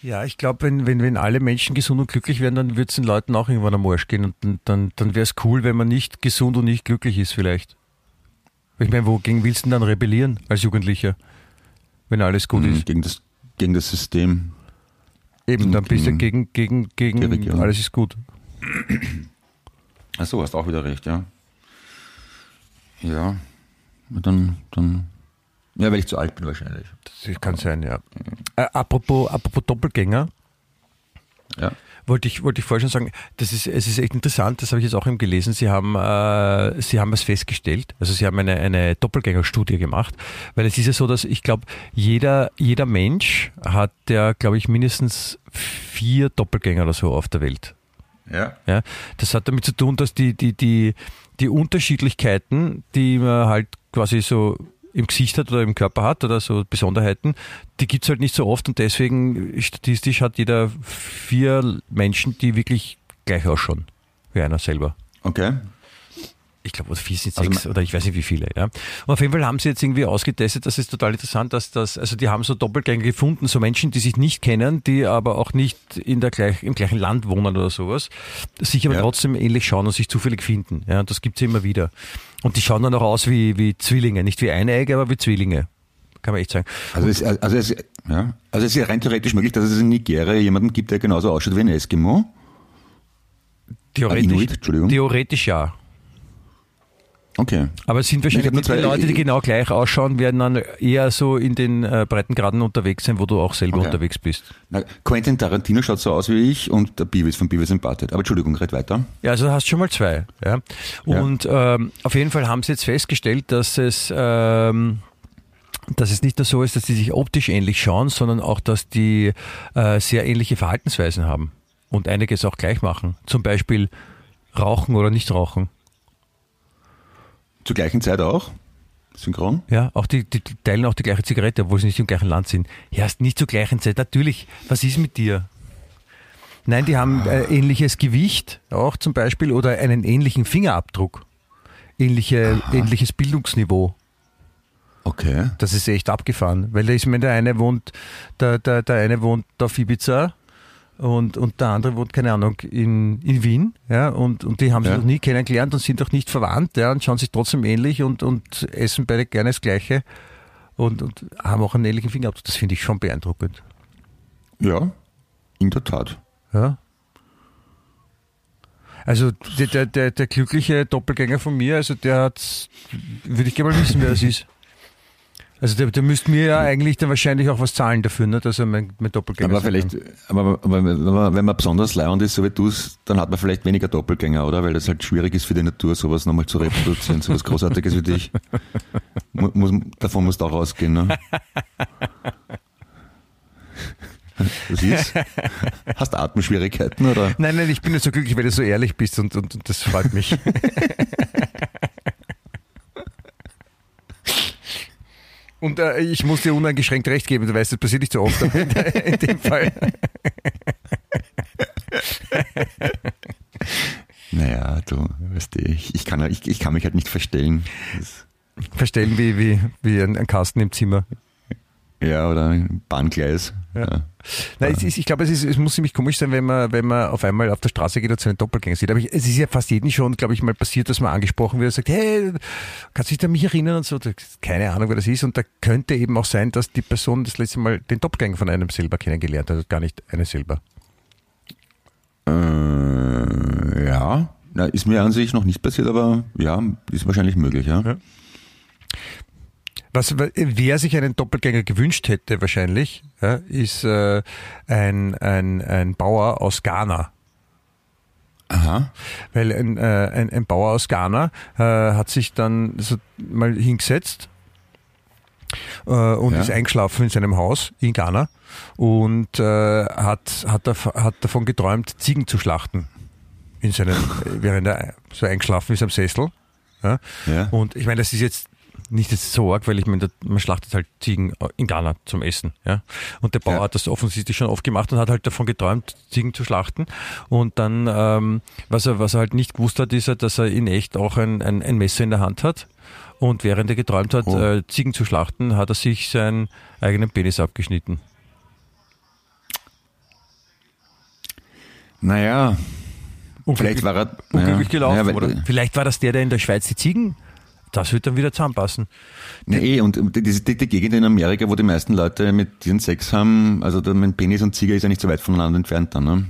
Ja, ich glaube, wenn, wenn, wenn alle Menschen gesund und glücklich wären, dann wird es den Leuten auch irgendwann am Arsch gehen. Und dann, dann, dann wäre es cool, wenn man nicht gesund und nicht glücklich ist, vielleicht. Ich meine, wogegen willst du denn dann rebellieren als Jugendlicher? Wenn alles gut Mhm, ist. Gegen das, gegen das System. Eben, dann bist du gegen gegen, gegen, alles ist gut. Ach so, hast auch wieder recht, ja. Ja. Dann, dann. Ja, weil ich zu alt bin wahrscheinlich. Das kann sein, ja. Äh, apropos, apropos Doppelgänger, Ja. wollte ich, wollte ich vorher schon sagen, das ist, es ist echt interessant, das habe ich jetzt auch eben gelesen. Sie haben, äh, Sie haben es festgestellt, also Sie haben eine, eine Doppelgängerstudie gemacht, weil es ist ja so, dass ich glaube, jeder, jeder Mensch hat ja, glaube ich, mindestens vier Doppelgänger oder so auf der Welt. Ja. Ja, das hat damit zu tun, dass die, die, die, die Unterschiedlichkeiten, die man halt quasi so im Gesicht hat oder im Körper hat oder so Besonderheiten, die gibt es halt nicht so oft und deswegen statistisch hat jeder vier Menschen, die wirklich gleich ausschauen wie einer selber. Okay. Ich glaube, vier sind sechs also, oder ich weiß nicht wie viele. Ja. Und auf jeden Fall haben sie jetzt irgendwie ausgetestet, das ist total interessant, dass das, also die haben so Doppelgänger gefunden, so Menschen, die sich nicht kennen, die aber auch nicht in der gleich, im gleichen Land wohnen oder sowas, sich aber ja. trotzdem ähnlich schauen und sich zufällig finden. Ja, das gibt es immer wieder. Und die schauen dann auch aus wie, wie Zwillinge, nicht wie Eineige, aber wie Zwillinge. Kann man echt sagen. Also es, also, es, ja, also es ist ja rein theoretisch möglich, dass es in Nigeria jemanden gibt, der genauso ausschaut wie ein Eskimo. Theoretisch, Inuit, theoretisch ja. Okay. Aber es sind wahrscheinlich die zwei, Leute, die genau gleich ausschauen, werden dann eher so in den äh, Breitengraden unterwegs sein, wo du auch selber okay. unterwegs bist. Na, Quentin Tarantino schaut so aus wie ich und der Beavis von Beavis Butthead. Aber Entschuldigung, red weiter. Ja, also du hast schon mal zwei. Ja. Und ja. Ähm, auf jeden Fall haben sie jetzt festgestellt, dass es... Ähm, dass es nicht nur so ist, dass die sich optisch ähnlich schauen, sondern auch, dass die äh, sehr ähnliche Verhaltensweisen haben und einiges auch gleich machen. Zum Beispiel rauchen oder nicht rauchen. Zur gleichen Zeit auch? Synchron? Ja, auch die, die, die teilen auch die gleiche Zigarette, obwohl sie nicht im gleichen Land sind. Ja, nicht zur gleichen Zeit. Natürlich. Was ist mit dir? Nein, die haben äh, ähnliches Gewicht auch zum Beispiel oder einen ähnlichen Fingerabdruck. Ähnliche, ähnliches Bildungsniveau. Okay. Das ist echt abgefahren, weil da ist mir der eine wohnt, der, der, der eine wohnt auf Ibiza und, und der andere wohnt, keine Ahnung, in, in Wien, ja, und, und die haben sich ja. noch nie kennengelernt und sind auch nicht verwandt, ja, und schauen sich trotzdem ähnlich und, und essen beide gerne das Gleiche und, und haben auch einen ähnlichen Fingerabdruck. Das finde ich schon beeindruckend. Ja, in der Tat. Ja. Also der, der, der glückliche Doppelgänger von mir, also der hat, würde ich gerne mal wissen, wer es ist. Also der, der müsste mir ja eigentlich dann wahrscheinlich auch was zahlen dafür, ne, dass er mein, mein Doppelgänger Aber vielleicht, aber, aber wenn, man, wenn man besonders leihend ist, so wie du es, dann hat man vielleicht weniger Doppelgänger, oder? Weil das halt schwierig ist für die Natur, sowas nochmal zu reproduzieren, sowas Großartiges wie dich. Muss, davon musst du auch rausgehen, ne? Was ist? Hast du Atemschwierigkeiten, oder? Nein, nein, ich bin nicht so glücklich, weil du so ehrlich bist und, und, und das freut mich. Und äh, ich muss dir uneingeschränkt recht geben, du weißt, das passiert nicht so oft in, in dem Fall. naja, du, weißt du, ich, ich, kann, ich, ich kann mich halt nicht verstellen. Verstellen wie, wie, wie ein, ein Kasten im Zimmer. Ja, oder ein Bahngleis. Ja. Nein, es ist, ich glaube, es, ist, es muss ziemlich komisch sein, wenn man, wenn man auf einmal auf der Straße geht und so einen Doppelgänger sieht. Aber ich, es ist ja fast jedem schon, glaube ich, mal passiert, dass man angesprochen wird und sagt, hey, kannst du dich an mich erinnern und so. Keine Ahnung, wer das ist. Und da könnte eben auch sein, dass die Person das letzte Mal den Doppelgänger von einem selber kennengelernt hat, gar nicht eine selber. Äh, ja. Na, ist mir an sich noch nicht passiert, aber ja, ist wahrscheinlich möglich, ja. ja. Was, wer sich einen Doppelgänger gewünscht hätte wahrscheinlich, ja, ist äh, ein, ein, ein Bauer aus Ghana. Aha. Weil ein, äh, ein, ein Bauer aus Ghana äh, hat sich dann so mal hingesetzt äh, und ja. ist eingeschlafen in seinem Haus in Ghana und äh, hat, hat, hat davon geträumt, Ziegen zu schlachten. In seinem, während er so eingeschlafen ist am Sessel. Ja? ja. Und ich meine, das ist jetzt nicht so arg, weil ich meine, man schlachtet halt Ziegen in Ghana zum Essen. Ja? Und der Bauer ja. hat das offensichtlich schon oft gemacht und hat halt davon geträumt, Ziegen zu schlachten. Und dann, ähm, was, er, was er halt nicht gewusst hat, ist, dass er in echt auch ein, ein, ein Messer in der Hand hat. Und während er geträumt hat, oh. äh, Ziegen zu schlachten, hat er sich seinen eigenen Penis abgeschnitten. Naja, vielleicht war er unglücklich gelaufen, naja, oder? Vielleicht war das der, der in der Schweiz die Ziegen das wird dann wieder zusammenpassen. Nee, und die, die, die Gegend in Amerika, wo die meisten Leute mit diesen Sex haben, also mein Penis und Ziege ist ja nicht so weit voneinander entfernt dann, ne?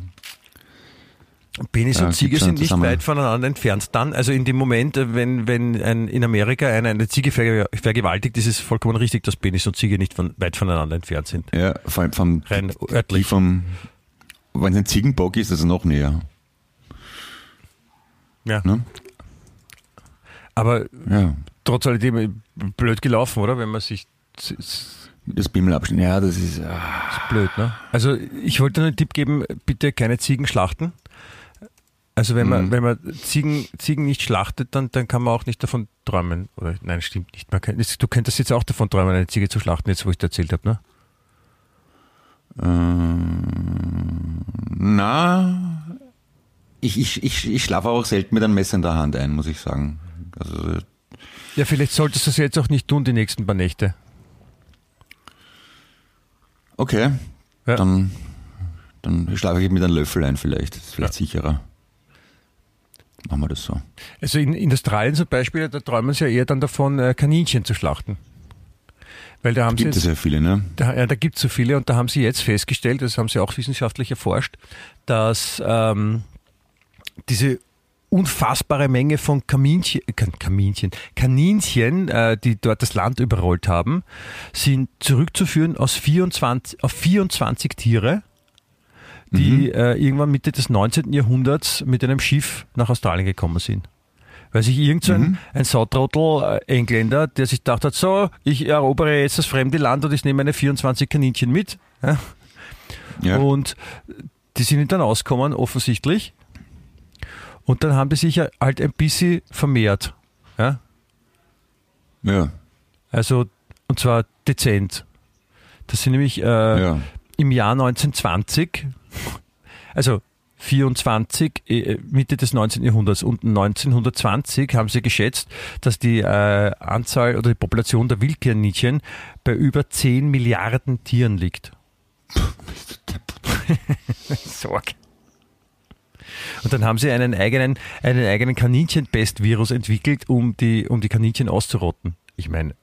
Penis und Ziege sind nicht weit voneinander entfernt. Dann, also in dem Moment, wenn, wenn ein, in Amerika eine, eine Ziege vergewaltigt, ist es vollkommen richtig, dass Penis und Ziege nicht von, weit voneinander entfernt sind. Ja, vor allem vom, Rein örtlich. Vom, wenn es ein Ziegenbock ist, ist es noch näher. Ja. Ne? Aber ja. trotz alledem blöd gelaufen, oder? Wenn man sich. Das Bimmel abschneiden, ja, das ist. Ah. Das ist blöd, ne? Also, ich wollte nur einen Tipp geben: bitte keine Ziegen schlachten. Also wenn man, Mhm. wenn man Ziegen, Ziegen nicht schlachtet, dann, dann kann man auch nicht davon träumen. Oder nein, stimmt nicht. Man kann, du könntest jetzt auch davon träumen, eine Ziege zu schlachten, jetzt wo ich dir erzählt habe, ne? Ähm, na, ich, ich, ich, ich schlafe auch selten mit einem Messer in der Hand ein, muss ich sagen. Also, Ja, vielleicht solltest du es jetzt auch nicht tun, die nächsten paar Nächte. okay, Ja. dann, dann schlafe ich mit einem Löffel ein vielleicht. Das ist vielleicht sicherer. Machen wir das so. Also in, in Australien zum Beispiel, da träumen sie ja eher dann davon, äh, Kaninchen zu schlachten. Weil da haben Gibt sie es jetzt, ja viele, ne? da, ja, da gibt es so viele und da haben sie jetzt festgestellt, das haben sie auch wissenschaftlich erforscht, dass ähm, diese unfassbare Menge von Kaminchen, Kaminchen, Kaninchen, äh, die dort das Land überrollt haben, sind zurückzuführen aus 24, auf 24 Tiere, die äh, irgendwann Mitte des 19. Jahrhunderts mit einem Schiff nach Australien gekommen sind. Weil sich irgend so ein, ein Sautrottel äh, Engländer, der sich gedacht hat, so, ich erobere jetzt das fremde Land und ich nehme meine 24 Kaninchen mit. Ja? Ja. Und die sind dann ausgekommen, offensichtlich. Und dann haben die sich halt ein bisschen vermehrt. Ja? ja. Also, und zwar dezent. Das sind nämlich äh, ja. im Jahr 1920, also 24, äh, Mitte des 19. Jahrhunderts und 1920 haben sie geschätzt, dass die äh, Anzahl oder die Population der Wildkaninchen bei über 10 Milliarden Tieren liegt. Sorg. Und dann haben sie einen eigenen, einen eigenen Kaninchen-Pest-Virus entwickelt, um die, um die Kaninchen auszurotten. Ich meine,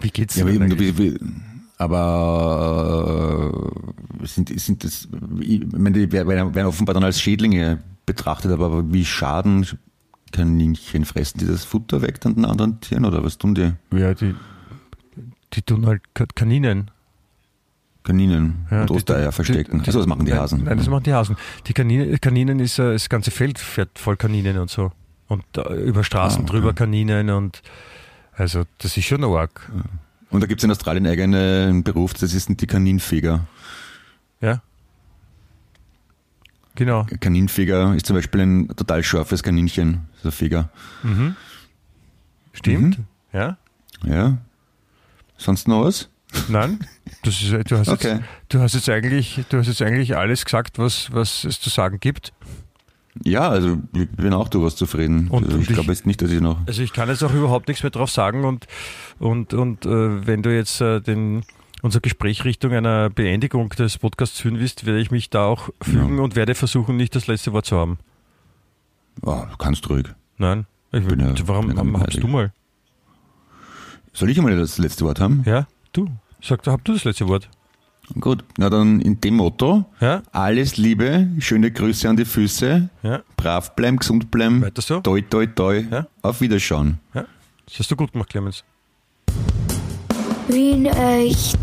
wie geht's Ja, aber, denn aber äh, sind, sind das, ich meine, die werden, offenbar dann als Schädlinge betrachtet, aber, wie schaden Kaninchen? Fressen die das Futter weg an den anderen Tieren oder was tun die? Ja, die, die tun halt Ka- Kaninen. Kaninen Ja, und die- Ostereier die- verstecken. die- also das machen die nein, Hasen. Nein, das machen die Hasen. Die Kaninen, Kaninen ist äh, das ganze Feld fährt voll Kaninen und so. Und äh, über Straßen Ah, okay. drüber Kaninen und also das ist schon arg. Und da gibt es in Australien einen eigenen Beruf, das sind die Kaninfeger. Ja. Genau. Kaninfeger ist zum Beispiel ein total scharfes Kaninchen, so ein Feger. Stimmt. Mhm. Ja. Ja. Sonst noch was? Nein. Das ist, du, hast Okay. jetzt, du hast jetzt eigentlich, du hast jetzt eigentlich alles gesagt, was, was es zu sagen gibt. Ja, also ich bin auch durchaus zufrieden. Und- also, ich glaube jetzt nicht, dass ich noch. Also ich kann jetzt auch überhaupt nichts mehr drauf sagen und, und, und äh, wenn du jetzt äh, den, unser Gespräch Richtung einer Beendigung des Podcasts führen willst, werde ich mich da auch fügen und werde versuchen, nicht das letzte Wort zu haben. Oh, kannst ruhig. Nein. Ich, Bin ja- warum bin ja habst du mal? Soll ich einmal das letzte Wort haben? Ja? Du. Sag, hab du das letzte Wort. Gut, na dann in dem Motto, Ja? alles Liebe, schöne Grüße an die Füße, Ja? brav bleiben, gesund bleiben, Weiter so? toi toi toi, Ja. auf Wiederschauen. Ja? Das hast du gut gemacht, Clemens. Wien echt.